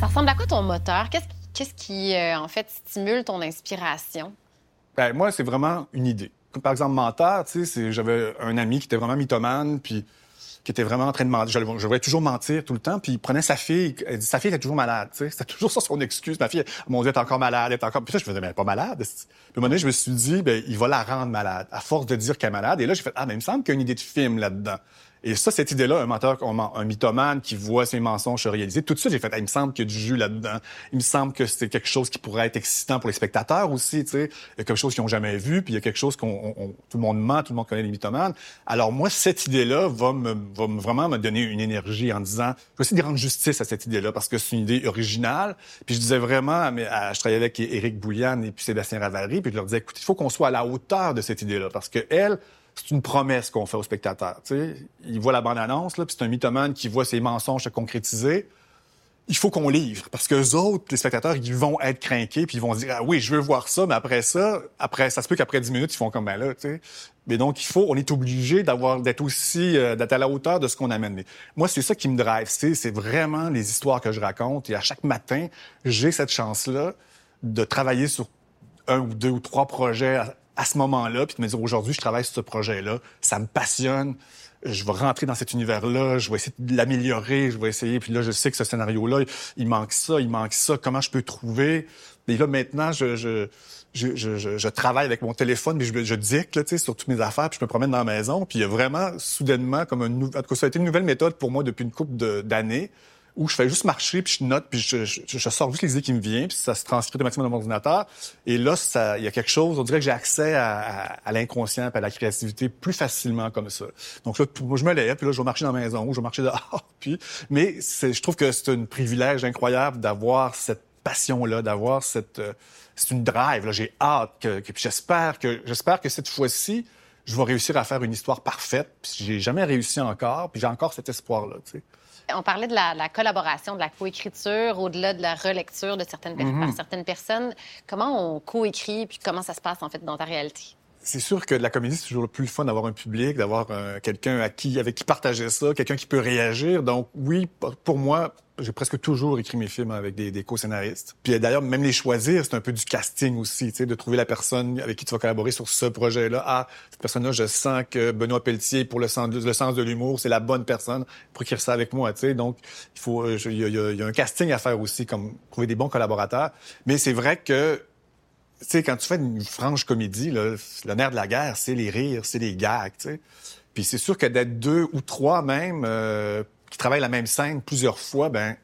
Ça ressemble à quoi ton moteur? Qu'est-ce qu'est-ce qui, euh, en fait, stimule ton inspiration? Ben, moi, c'est vraiment une idée. Par exemple, menteur, tu sais, j'avais un ami qui était vraiment mythomane, puis qui était vraiment en train de mentir. Je, je toujours mentir tout le temps, puis il prenait sa fille, sa fille était toujours malade. C'était toujours ça son excuse. Ma fille, mon Dieu, est encore malade, est encore... Puis ça, je me disais, mais elle est pas malade. Puis à un moment donné, je me suis dit, ben, il va la rendre malade, à force de dire qu'elle est malade. Et là, j'ai fait, ah, mais il me semble qu'il y a une idée de film là-dedans. Et ça, cette idée-là, un menteur, un mythomane qui voit ses mensonges se réaliser, tout de suite, j'ai fait, il me semble qu'il y a du jus là-dedans. Il me semble que c'est quelque chose qui pourrait être excitant pour les spectateurs aussi, tu sais. Il y a quelque chose qu'ils n'ont jamais vu, puis il y a quelque chose qu'on, tout le monde ment, tout le monde connaît les mythomanes. Alors moi, cette idée-là va me, va vraiment me donner une énergie en disant, je vais essayer de rendre justice à cette idée-là parce que c'est une idée originale. Puis je disais vraiment, à, je travaillais avec Éric Bouliane et puis Sébastien Ravary, puis je leur disais, écoute, il faut qu'on soit à la hauteur de cette idée-là parce que elle, c'est une promesse qu'on fait aux spectateurs. sais. Il voit la bande-annonce, puis c'est un mythomane qui voit ses mensonges se concrétiser. Il faut qu'on livre, parce que les autres, les spectateurs, ils vont être craqués, puis ils vont dire, ah oui, je veux voir ça, mais après ça, après, ça se peut qu'après 10 minutes, ils font comme, ben là, tu sais. Mais donc, il faut, on est obligé d'avoir, d'être aussi, euh, d'être à la hauteur de ce qu'on amène. Mais moi, c'est ça qui me drive, c'est, c'est vraiment les histoires que je raconte, et à chaque matin, j'ai cette chance-là de travailler sur un ou deux ou trois projets à ce moment-là, puis de me dire aujourd'hui, je travaille sur ce projet-là, ça me passionne, je vais rentrer dans cet univers-là, je vais essayer de l'améliorer, je vais essayer, puis là, je sais que ce scénario-là, il manque ça, il manque ça, comment je peux trouver? Et là, maintenant, je, je, je, je, je travaille avec mon téléphone, mais je, je dicte là, sur toutes mes affaires, puis je me promène dans la maison, puis il y a vraiment, soudainement, comme un En tout cas, ça a été une nouvelle méthode pour moi depuis une couple d'années où je fais juste marcher, puis je note, puis je, je, je sors juste les idées qui me viennent, puis ça se transcrit automatiquement dans mon ordinateur. Et là, il y a quelque chose, on dirait que j'ai accès à, à, à l'inconscient, à la créativité plus facilement comme ça. Donc là, moi, je me lève, puis là, je vais marcher dans la maison, ou je vais marcher dehors. [LAUGHS] Puis, mais je trouve que c'est un privilège incroyable d'avoir cette passion-là, d'avoir cette... Euh, c'est une drive, là. J'ai hâte que... que j'espère que j'espère que cette fois-ci, je vais réussir à faire une histoire parfaite. Puis j'ai jamais réussi encore, puis j'ai encore cet espoir-là, tu sais. On parlait de la, la collaboration, de la coécriture, au-delà de la relecture de certaines, mm-hmm. par certaines personnes. Comment on coécrit, puis comment ça se passe, en fait, dans ta réalité? C'est sûr que de la comédie, c'est toujours le plus fun d'avoir un public, d'avoir euh, quelqu'un qui, avec qui partager ça, quelqu'un qui peut réagir. Donc oui, pour moi, j'ai presque toujours écrit mes films avec des, co-scénaristes. Puis d'ailleurs, même les choisir, c'est un peu du casting aussi, tu sais, de trouver la personne avec qui tu vas collaborer sur ce projet-là. Ah, cette personne-là, je sens que Benoît Pelletier, pour le sens de, l'humour, c'est la bonne personne pour écrire ça avec moi, tu sais. Donc, il faut, euh, il y, a un casting à faire aussi, comme trouver des bons collaborateurs. Mais c'est vrai que tu sais, quand tu fais une franche comédie, là, le nerf de la guerre, c'est les rires, c'est les gags, tu sais. Puis c'est sûr que d'être deux ou trois même euh, qui travaillent la même scène plusieurs fois, ben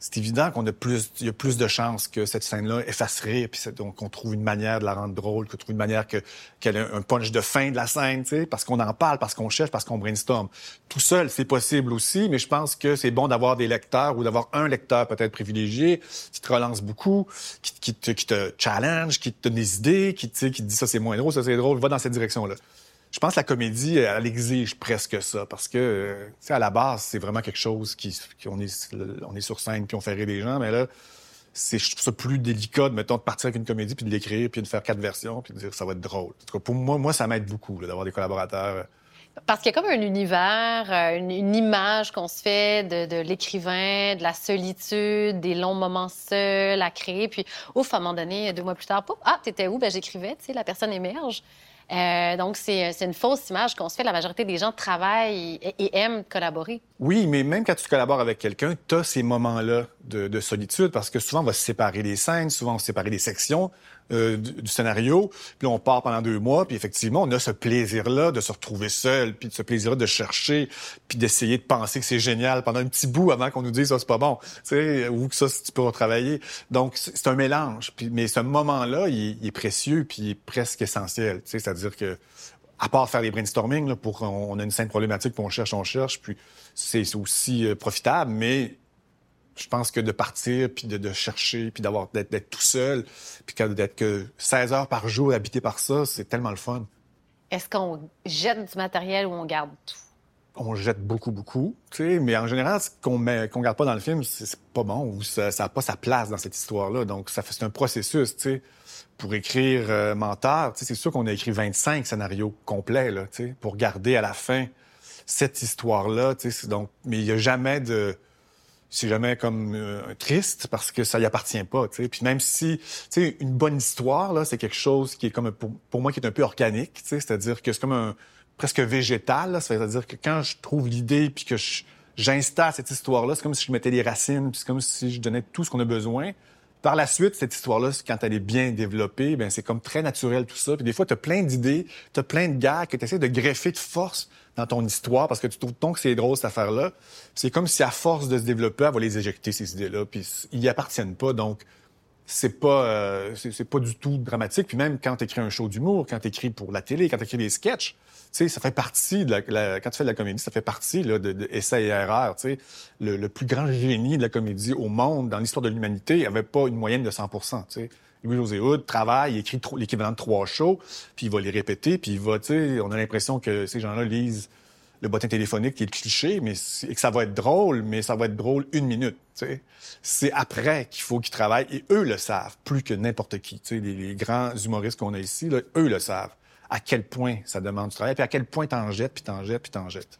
c'est évident qu'on a plus, il y a plus de chances que cette scène-là efface rire, puis donc qu'on trouve une manière de la rendre drôle, qu'on trouve une manière que qu'elle ait un punch de fin de la scène, tu sais, parce qu'on en parle, parce qu'on cherche, parce qu'on brainstorm. Tout seul, c'est possible aussi, mais je pense que c'est bon d'avoir des lecteurs ou d'avoir un lecteur peut-être privilégié qui te relance beaucoup, qui, qui, te, qui te challenge, qui te donne des idées, qui, qui te dit ça c'est moins drôle, ça c'est drôle, va dans cette direction-là je pense que la comédie, elle exige presque ça, parce que, euh, tu sais, à la base, c'est vraiment quelque chose qui, on est, on est sur scène puis on fait rire des gens, mais là, c'est, je trouve ça plus délicat, de, mettons, de partir avec une comédie puis de l'écrire puis de faire quatre versions puis de dire ça va être drôle. En tout cas, pour moi, moi, ça m'aide beaucoup, d'avoir des collaborateurs. Euh. Parce qu'il y a comme un univers, euh, une, image qu'on se fait de, l'écrivain, de la solitude, des longs moments seuls à créer. Puis, ouf, à un moment donné, deux mois plus tard, ah, t'étais où? Ben, j'écrivais, tu sais, la personne émerge. Euh, donc, c'est une fausse image qu'on se fait. La majorité des gens travaillent et, aiment collaborer. Oui, mais même quand tu collabores avec quelqu'un, tu as ces moments-là de, solitude parce que souvent, on va se séparer des scènes, souvent, on va séparer des sections euh, du, scénario, puis on part pendant deux mois, puis effectivement, on a ce plaisir-là de se retrouver seul, puis ce plaisir-là de chercher, puis d'essayer de penser que c'est génial pendant un petit bout avant qu'on nous dise « ça, c'est pas bon », tu sais, ou que ça, tu peux retravailler. Donc, c'est un mélange. Puis, mais ce moment-là, il, est précieux, puis il est presque essentiel, tu sais, c'est-à-dire que à part faire des brainstorming, là, pour on a une scène problématique, puis on cherche, on cherche, puis c'est aussi euh, profitable, mais je pense que de partir, puis de, chercher, puis d'avoir d'être tout seul, puis d'être que 16 heures par jour habité par ça, c'est tellement le fun. Est-ce qu'on jette du matériel ou on garde tout? On jette beaucoup, beaucoup, tu sais, mais en général, ce qu'on met, qu'on garde pas dans le film, c'est pas bon ou ça n'a pas sa place dans cette histoire-là. Donc, ça fait c'est un processus, tu sais pour écrire euh, Menteur, c'est sûr qu'on a écrit 25 scénarios complets là, pour garder à la fin cette histoire-là. Donc, mais il n'y a jamais de... C'est jamais comme euh, triste parce que ça y appartient pas. Puis même si, tu une bonne histoire, là, c'est quelque chose qui est comme, pour, moi, qui est un peu organique. C'est-à-dire que c'est comme un presque végétal. C'est-à-dire que quand je trouve l'idée puis que j'installe cette histoire-là, c'est comme si je mettais les racines, puis c'est comme si je donnais tout ce qu'on a besoin. Par la suite, cette histoire-là, quand elle est bien développée, ben c'est comme très naturel tout ça. Puis des fois, tu as plein d'idées, tu as plein de gars que tu essaies de greffer de force dans ton histoire parce que tu trouves donc que c'est drôle cette affaire-là. C'est comme si à force de se développer, elle va les éjecter ces idées-là, puis ils y appartiennent pas. Donc c'est pas euh, c'est pas du tout dramatique. Puis même quand tu écris un show d'humour, quand tu écris pour la télé, quand tu écris des sketchs, sais, ça fait partie de la, quand tu fais de la comédie, ça fait partie là, de, essai et erreur. Tu sais, le, le, plus grand génie de la comédie au monde, dans l'histoire de l'humanité, avait pas une moyenne de 100 Tu sais, Louis-José Hood travaille, il écrit l'équivalent de trois shows, puis il va les répéter, puis il va, tu sais, on a l'impression que ces gens-là lisent le bottin téléphonique qui est le cliché, mais et que ça va être drôle, mais ça va être drôle une minute. Tu sais. C'est après qu'il faut qu'ils travaillent, et eux le savent plus que n'importe qui. Les, les grands humoristes qu'on a ici, là, eux le savent à quel point ça demande du travail, puis à quel point t'en jettes, puis t'en jettes, puis t'en jettes.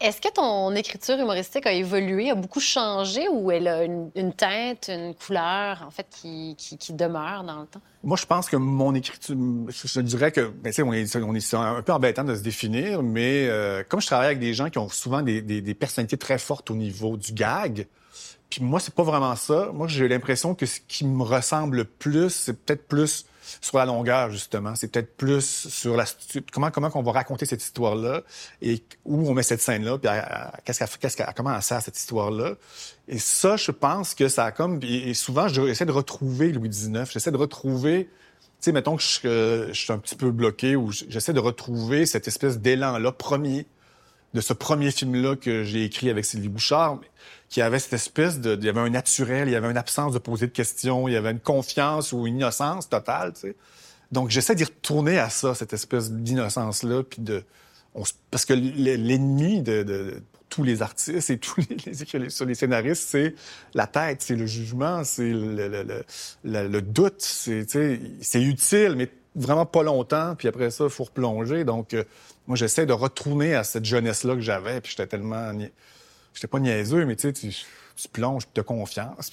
Est-ce que ton écriture humoristique a évolué, a beaucoup changé ou elle a une, teinte, une couleur, en fait, qui, qui, demeure dans le temps? Moi, je pense que mon écriture, je, dirais que, ben, on est, on est un peu embêtant de se définir, mais euh, comme je travaille avec des gens qui ont souvent des, des, des personnalités très fortes au niveau du gag, puis moi, c'est pas vraiment ça. Moi, j'ai l'impression que ce qui me ressemble le plus, c'est peut-être plus sur la longueur, justement. C'est peut-être plus sur la comment comment qu'on va raconter cette histoire-là et où on met cette scène-là, puis qu'est-ce qu'est-ce qu'elle, comment elle sert cette histoire-là. Et ça, je pense que ça a comme et, souvent j'essaie de retrouver Louis XIX. J'essaie de retrouver tu sais, mettons que je, je, suis un petit peu bloqué ou j'essaie de retrouver cette espèce d'élan-là premier de ce premier film-là que j'ai écrit avec Sylvie Bouchard, qui avait cette espèce de... Il y avait un naturel, il y avait une absence de poser de questions, il y avait une confiance ou une innocence totale, tu sais. Donc, j'essaie d'y retourner à ça, cette espèce d'innocence-là, puis de... parce que l'ennemi de, de, tous les artistes et tous les, sur les scénaristes, c'est la tête, c'est le jugement, c'est le, le, le, le, doute, c'est utile, mais vraiment pas longtemps, puis après ça, il faut replonger. Donc, euh, moi, j'essaie de retourner à cette jeunesse-là que j'avais, puis j'étais tellement... J'étais pas niaiseux, mais tu sais, tu, plonges, tu as confiance.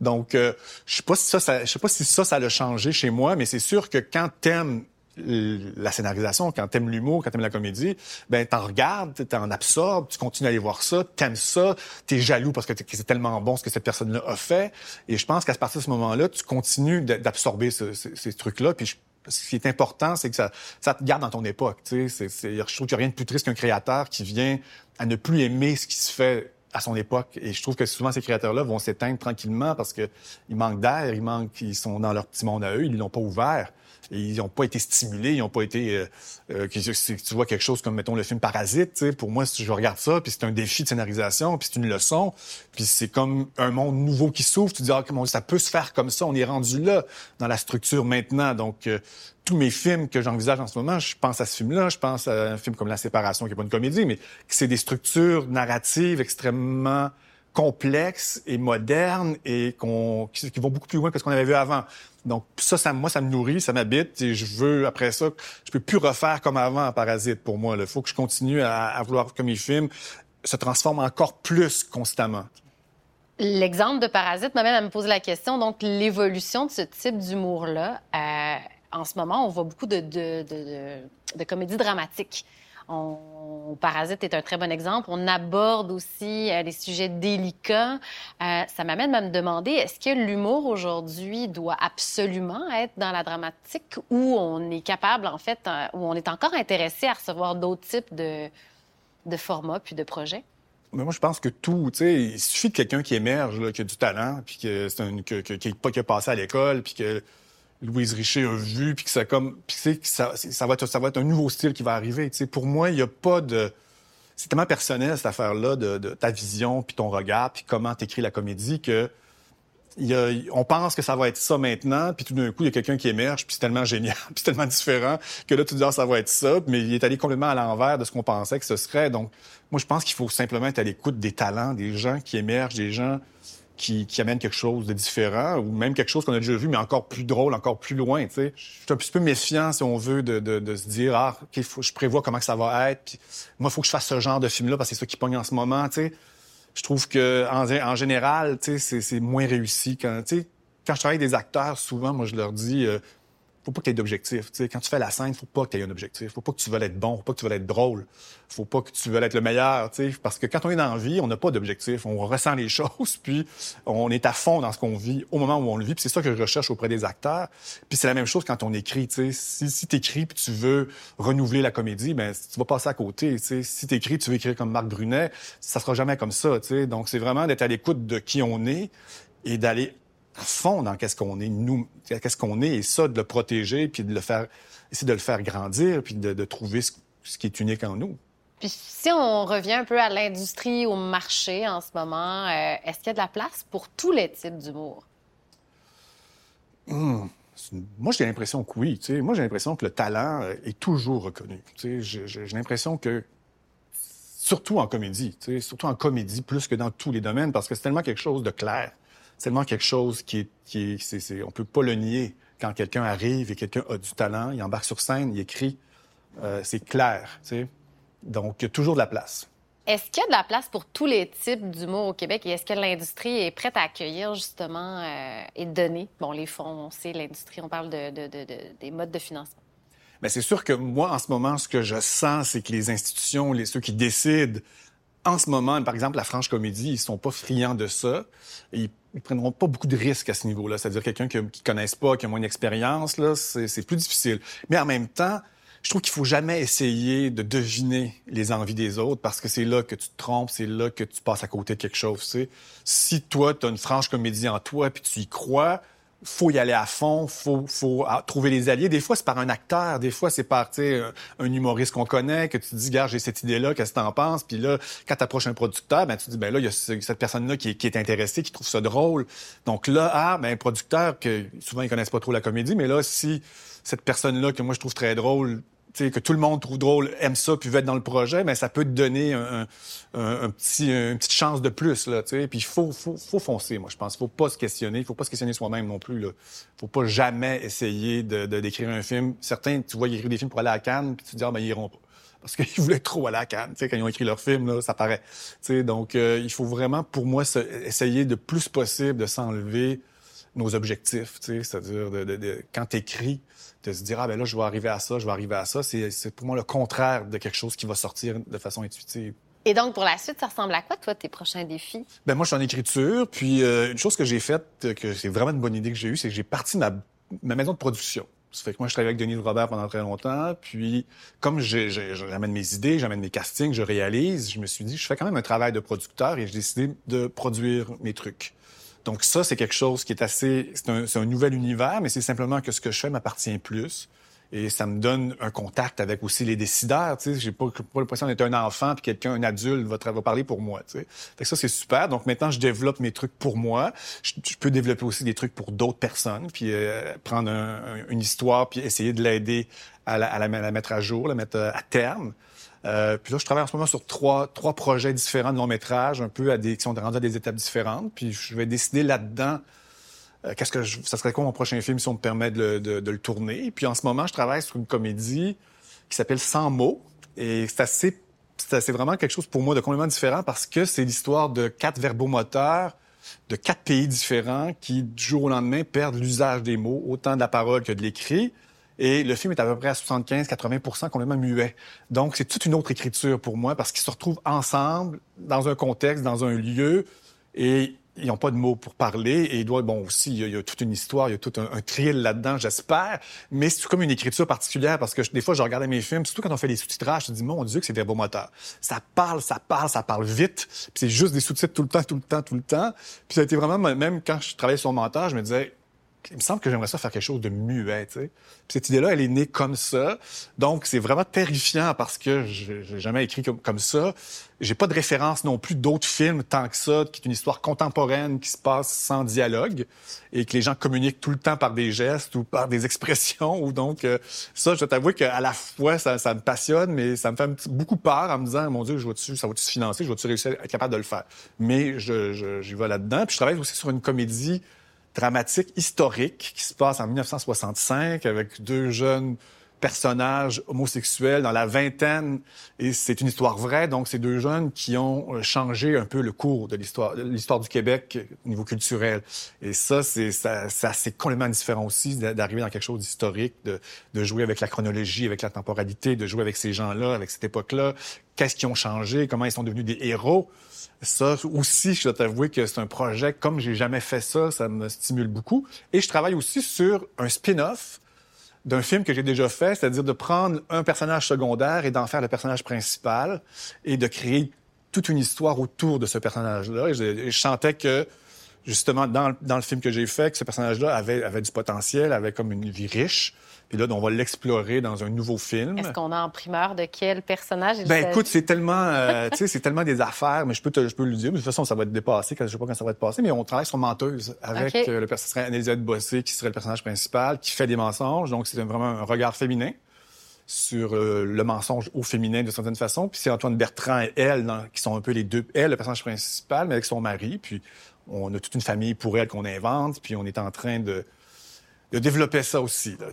Donc, euh, je sais pas si ça, je sais pas si ça, ça a changé chez moi, mais c'est sûr que quand t'aimes la scénarisation, quand t'aimes l'humour, quand t'aimes la comédie, ben t'en regardes, t'en absorbes, tu continues à aller voir ça, t'aimes ça, t'es jaloux parce que, c'est tellement bon ce que cette personne-là a fait. Et je pense qu'à partir de ce moment-là, tu continues d'absorber ces trucs-là. Puis ce qui est important, c'est que ça, te garde dans ton époque. Tu sais, je trouve qu'il n'y a rien de plus triste qu'un créateur qui vient à ne plus aimer ce qui se fait à son époque. Et je trouve que souvent, ces créateurs-là vont s'éteindre tranquillement parce qu'ils manquent d'air, ils manquent, ils sont dans leur petit monde à eux, ils l'ont pas ouvert ils n'ont pas été stimulés, ils n'ont pas été... Euh, euh tu vois quelque chose comme, mettons, le film Parasite, pour moi, si je regarde ça, puis c'est un défi de scénarisation, puis c'est une leçon, puis c'est comme un monde nouveau qui s'ouvre, tu dis, ah, comment ça peut se faire comme ça, on est rendu là dans la structure maintenant. Donc, euh, tous mes films que j'envisage en ce moment, je pense à ce film-là, je pense à un film comme La Séparation, qui n'est pas une comédie, mais c'est des structures narratives extrêmement complexes et modernes et qui, vont beaucoup plus loin que ce qu'on avait vu avant. Donc ça, ça, moi, ça me nourrit, ça m'habite et je veux, après ça, je peux plus refaire comme avant en Parasite pour moi. Il faut que je continue à, vouloir que mes films se transforment encore plus constamment. L'exemple de Parasite m'amène à me poser la question, donc l'évolution de ce type d'humour-là. Euh, en ce moment, on voit beaucoup de, de, de, de comédies dramatiques. On Parasite est un très bon exemple. On aborde aussi euh, des sujets délicats. Euh, ça m'amène à me demander, est-ce que l'humour aujourd'hui doit absolument être dans la dramatique ou on est capable, en fait, euh, ou on est encore intéressé à recevoir d'autres types de, formats puis de projets? Mais moi, je pense que tout, tu sais, il suffit de quelqu'un qui émerge, là, qui a du talent, puis que c'est un, que, que, qui, qui a passé à l'école, puis que Louise Richer a vu, puis que ça comme, puis que ça, ça va être, ça va être un nouveau style qui va arriver. Pour moi, il y a pas de, c'est tellement personnel cette affaire-là de, de, ta vision, puis ton regard, puis comment t'écris la comédie que on pense que ça va être ça maintenant, puis tout d'un coup il y a quelqu'un qui émerge, puis c'est tellement génial, [LAUGHS] puis c'est tellement différent que là tu dis ah, ça va être ça, mais il est allé complètement à l'envers de ce qu'on pensait que ce serait. Donc moi je pense qu'il faut simplement être à l'écoute des talents, des gens qui émergent, des gens qui, amène quelque chose de différent ou même quelque chose qu'on a déjà vu, mais encore plus drôle, encore plus loin. Je suis un petit peu méfiant, si on veut, de, de, se dire ah, ok, faut, je prévois comment que ça va être. Puis moi, il faut que je fasse ce genre de film-là parce que c'est ça qui pogne en ce moment. Je trouve que en, en général, c'est moins réussi. Quand, quand je travaille avec des acteurs, souvent, moi, je leur dis euh, faut pas que tu aies d'objectif. quand tu fais la scène, faut pas que tu aies un objectif. Faut pas que tu veuilles être bon, faut pas que tu veuilles être drôle. Faut pas que tu veuilles être le meilleur, parce que quand on est dans la vie, on n'a pas d'objectif. On ressent les [LAUGHS] choses, puis on est à fond dans ce qu'on vit au moment où on le vit. Puis c'est ça que je recherche auprès des acteurs. Puis c'est la même chose quand on écrit. sais. Si, si tu écris puis tu veux renouveler la comédie, ben tu vas passer à côté. sais. Si tu écris, tu veux écrire comme Marc Brunet, ça sera jamais comme ça. sais. Donc c'est vraiment d'être à l'écoute de qui on est et d'aller à fond dans qu'est-ce qu'on est, nous, qu'est-ce qu'on est, et ça, de le protéger, puis de le faire, essayer de le faire grandir, puis de, trouver ce, qui est unique en nous. Puis si on revient un peu à l'industrie, au marché en ce moment, euh, est-ce qu'il y a de la place pour tous les types d'humour? Hum, moi, j'ai l'impression que oui. Moi, j'ai l'impression que le talent euh, est toujours reconnu. J'ai l'impression que, surtout en comédie, surtout en comédie, plus que dans tous les domaines, parce que c'est tellement quelque chose de clair c'est tellement quelque chose qui est, qui est, on peut pas le nier. Quand quelqu'un arrive et quelqu'un a du talent, il embarque sur scène, il écrit, euh, c'est clair, tu sais. Donc, il y a toujours de la place. Est-ce qu'il y a de la place pour tous les types d'humour au Québec et est-ce que l'industrie est prête à accueillir justement euh, et donner, bon, les fonds, on sait, l'industrie, on parle de, des modes de financement? Mais c'est sûr que moi, en ce moment, ce que je sens, c'est que les institutions, les, ceux qui décident, en ce moment, par exemple, la franche comédie, ils sont pas friands de ça. Ils ils prendront pas beaucoup de risques à ce niveau-là. C'est-à-dire quelqu'un qui, qui connaisse pas, qui a moins d'expérience, là, c'est plus difficile. Mais en même temps, je trouve qu'il faut jamais essayer de deviner les envies des autres parce que c'est là que tu te trompes, c'est là que tu passes à côté de quelque chose. Tu sais. Si toi, tu as une franche comédie en toi puis tu y crois, faut y aller à fond, faut, faut ah, trouver les alliés. Des fois, c'est par un acteur, des fois, c'est par un humoriste qu'on connaît, que tu dis, gars, j'ai cette idée-là, qu'est-ce que t'en penses? Puis là, quand t'approches un producteur, ben, tu dis, ben là, il y a cette personne-là qui, qui, est intéressée, qui trouve ça drôle. Donc là, ah, ben, producteur, que souvent, ils connaissent pas trop la comédie, mais là, si cette personne-là, que moi, je trouve très drôle, que tout le monde trouve drôle, aime ça, puis veut être dans le projet, mais ça peut te donner un, petit, une petite chance de plus. Là, puis il faut, faut, faut, foncer, moi, je pense. Il faut pas se questionner. Il faut pas se questionner soi-même non plus. Il faut pas jamais essayer d'écrire un film. Certains, tu vois, ils écrivent des films pour aller à Cannes, puis tu te dis, ah, ben, ils iront pas. Parce qu'ils [LAUGHS] voulaient trop aller à Cannes, quand ils ont écrit leur film, là, ça paraît. donc, euh, il faut vraiment, pour moi, essayer de plus possible de s'enlever nos objectifs, c'est-à-dire de, de, de, quand tu écris, de se dire, ah ben là, je vais arriver à ça, je vais arriver à ça. C'est pour moi le contraire de quelque chose qui va sortir de façon intuitive. Et donc, pour la suite, ça ressemble à quoi, toi, tes prochains défis? Ben moi, je suis en écriture. Puis, euh, une chose que j'ai faite, que c'est vraiment une bonne idée que j'ai eue, c'est que j'ai parti ma, ma maison de production. Ça fait que moi, je travaille avec Denis Robert pendant très longtemps. Puis, comme j'amène mes idées, j'amène mes castings, je réalise, je me suis dit, je fais quand même un travail de producteur et j'ai décidé de produire mes trucs. Donc ça, c'est quelque chose qui est assez... C'est un, un, nouvel univers, mais c'est simplement que ce que je fais m'appartient plus. Et ça me donne un contact avec aussi les décideurs. Tu sais, j'ai pas, l'impression d'être un enfant puis quelqu'un, un adulte, va, va parler pour moi. Tu sais. Fait que ça c'est super. Donc maintenant, je développe mes trucs pour moi. Je, peux développer aussi des trucs pour d'autres personnes, puis euh, prendre une histoire puis essayer de l'aider à la, à la, mettre à jour, la mettre à terme. Euh, puis là, je travaille en ce moment sur trois, trois projets différents de long métrage, un peu à des, qui sont rendus à des étapes différentes. Puis je vais décider là-dedans euh, qu'est-ce que je, ça serait quoi mon prochain film si on me permet de, de, de, le tourner. Puis en ce moment, je travaille sur une comédie qui s'appelle Sans mots. Et c'est assez, c'est vraiment quelque chose pour moi de complètement différent parce que c'est l'histoire de quatre verbomoteurs de quatre pays différents qui, du jour au lendemain, perdent l'usage des mots, autant de la parole que de l'écrit. Et le film est à peu près à 75-80% complètement muet. Donc, c'est toute une autre écriture pour moi parce qu'ils se retrouvent ensemble dans un contexte, dans un lieu, et ils n'ont pas de mots pour parler. Et bon, aussi, il y, a, toute une histoire, il y a tout un, un thrill là-dedans, j'espère. Mais c'est comme une écriture particulière parce que des fois, je regardais mes films, surtout quand on fait les sous-titrages, je me dis, mon Dieu, que c'est des beaux moteurs. Ça parle, ça parle, ça parle vite. Puis c'est juste des sous-titres tout le temps, tout le temps, tout le temps. Puis ça a été vraiment, même quand je travaillais sur le montage, je me disais, il me semble que j'aimerais ça faire quelque chose de muet, tu sais. Puis cette idée-là, elle est née comme ça. Donc, c'est vraiment terrifiant parce que j'ai jamais écrit comme, comme ça. J'ai pas de référence non plus d'autres films tant que ça, qui est une histoire contemporaine qui se passe sans dialogue et que les gens communiquent tout le temps par des gestes ou par des [LAUGHS] expressions. Donc, euh, ça, je t'avoue qu'à la fois, ça, me passionne, mais ça me fait beaucoup peur en me disant, mon Dieu, je vois-tu, ça va-tu se financer, je vais-tu réussir à être capable de le faire? Mais je, je, j'y vais là-dedans. Puis je travaille aussi sur une comédie dramatique historique qui se passe en 1965 avec deux jeunes personnages homosexuels dans la vingtaine. Et c'est une histoire vraie. Donc c'est deux jeunes qui ont euh, changé un peu le cours de l'histoire l'histoire du Québec au niveau culturel. Et ça c'est ça, complètement différent aussi d'arriver dans quelque chose d'historique de, de jouer avec la chronologie avec la temporalité de jouer avec ces gens-là avec cette époque-là. Qu'est-ce qu'ils ont changé? Comment ils sont devenus des héros? Ça aussi, je dois t'avouer que c'est un projet, comme j'ai jamais fait ça, ça me stimule beaucoup. Et je travaille aussi sur un spin-off d'un film que j'ai déjà fait, c'est-à-dire de prendre un personnage secondaire et d'en faire le personnage principal et de créer toute une histoire autour de ce personnage-là. Et je, sentais que justement, dans, dans, le film que j'ai fait, que ce personnage-là avait, avait du potentiel, avait comme une vie riche. Puis là, on va l'explorer dans un nouveau film. Est-ce qu'on a en primeur de quel personnage il Ben écoute, c'est tellement, euh, [LAUGHS] tu sais, c'est tellement des affaires, mais je peux te, je peux le dire. Mais de toute façon, ça va être dépassé. Je sais pas quand ça va être passé, mais on travaille sur menteuse avec euh, le personnage Bossé, qui serait le personnage principal, qui fait des mensonges. Donc c'est vraiment un regard féminin sur euh, le mensonge au féminin de certaine façon. Puis c'est Antoine Bertrand et elle qui sont un peu les deux. Elle, le personnage principal, mais avec son mari. Puis on a toute une famille pour elle qu'on invente. Puis on est en train de de développer ça aussi. Là,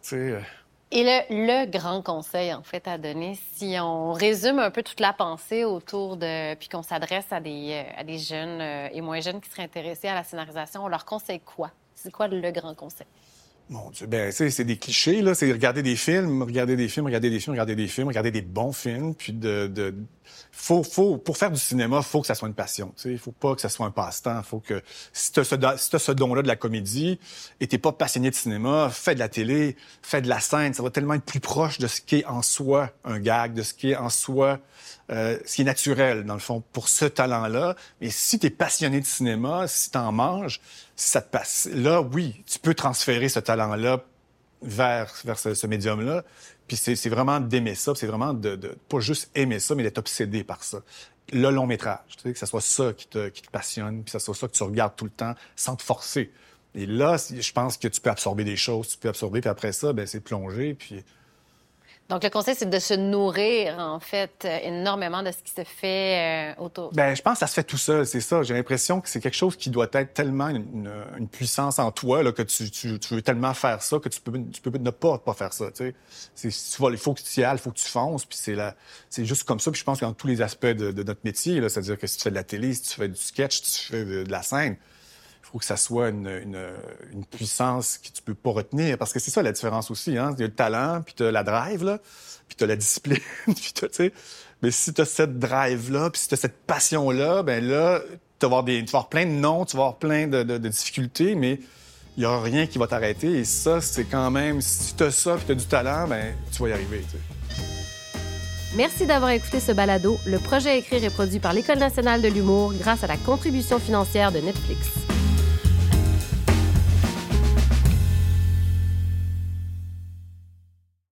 et le, le, grand conseil, en fait, à donner, si on résume un peu toute la pensée autour de... puis qu'on s'adresse à des, euh, à des jeunes euh, et moins jeunes qui seraient intéressés à la scénarisation, on leur conseille quoi? C'est quoi le grand conseil? Mon Dieu, ben, c'est des clichés, là. C'est regarder des films, regarder des films, regarder des films, regarder des films, regarder des bons films, puis de, de faut, pour faire du cinéma, faut que ça soit une passion. Tu sais, faut pas que ça soit un passe-temps. Faut que si ce, si as ce don-là de la comédie et t'es pas passionné de cinéma, fais de la télé, fais de la scène. Ça va tellement être plus proche de ce qui est en soi un gag, de ce qui est en soi euh, ce qui est naturel, dans le fond, pour ce talent-là. Mais si tu es passionné de cinéma, si tu en manges, ça te passe, là, oui, tu peux transférer ce talent-là vers, vers ce, médium-là. Puis c'est vraiment d'aimer ça, c'est vraiment de, de, pas juste aimer ça, mais d'être obsédé par ça. Le long métrage, tu sais, que ce soit ça qui te, qui te passionne, puis que ce soit ça que tu regardes tout le temps sans te forcer. Et là, je pense que tu peux absorber des choses, tu peux absorber, puis après ça, ben c'est plonger, puis donc, le conseil, c'est de se nourrir, en fait, euh, énormément de ce qui se fait euh, autour. Ben, je pense que ça se fait tout seul, c'est ça. J'ai l'impression que c'est quelque chose qui doit être tellement une, puissance en toi là, que tu, veux tellement faire ça que tu peux, tu peux ne pas pas faire ça. Tu sais. Tu vas, il faut que tu y ailles, il faut que tu fonces, puis c'est là, c'est juste comme ça. Puis je pense que dans tous les aspects de, de notre métier, c'est-à-dire que si tu fais de la télé, si tu fais du sketch, si tu fais de la scène, faut que ça soit une, une, puissance que tu peux pas retenir. Parce que c'est ça la différence aussi. Hein? Il y a le talent, puis tu as la drive, là, puis tu as la discipline. [LAUGHS] puis tu sais. Mais si tu as cette drive-là, puis si tu as cette passion-là, ben là, tu vas, avoir des, vas plein de noms, tu vas avoir plein de, de, difficultés, mais il y aura rien qui va t'arrêter. Et ça, c'est quand même, si tu as ça, puis tu as du talent, ben tu vas y arriver. Merci d'avoir écouté ce balado. Le projet écrit est produit par l'École nationale de l'humour grâce à la contribution financière de Netflix.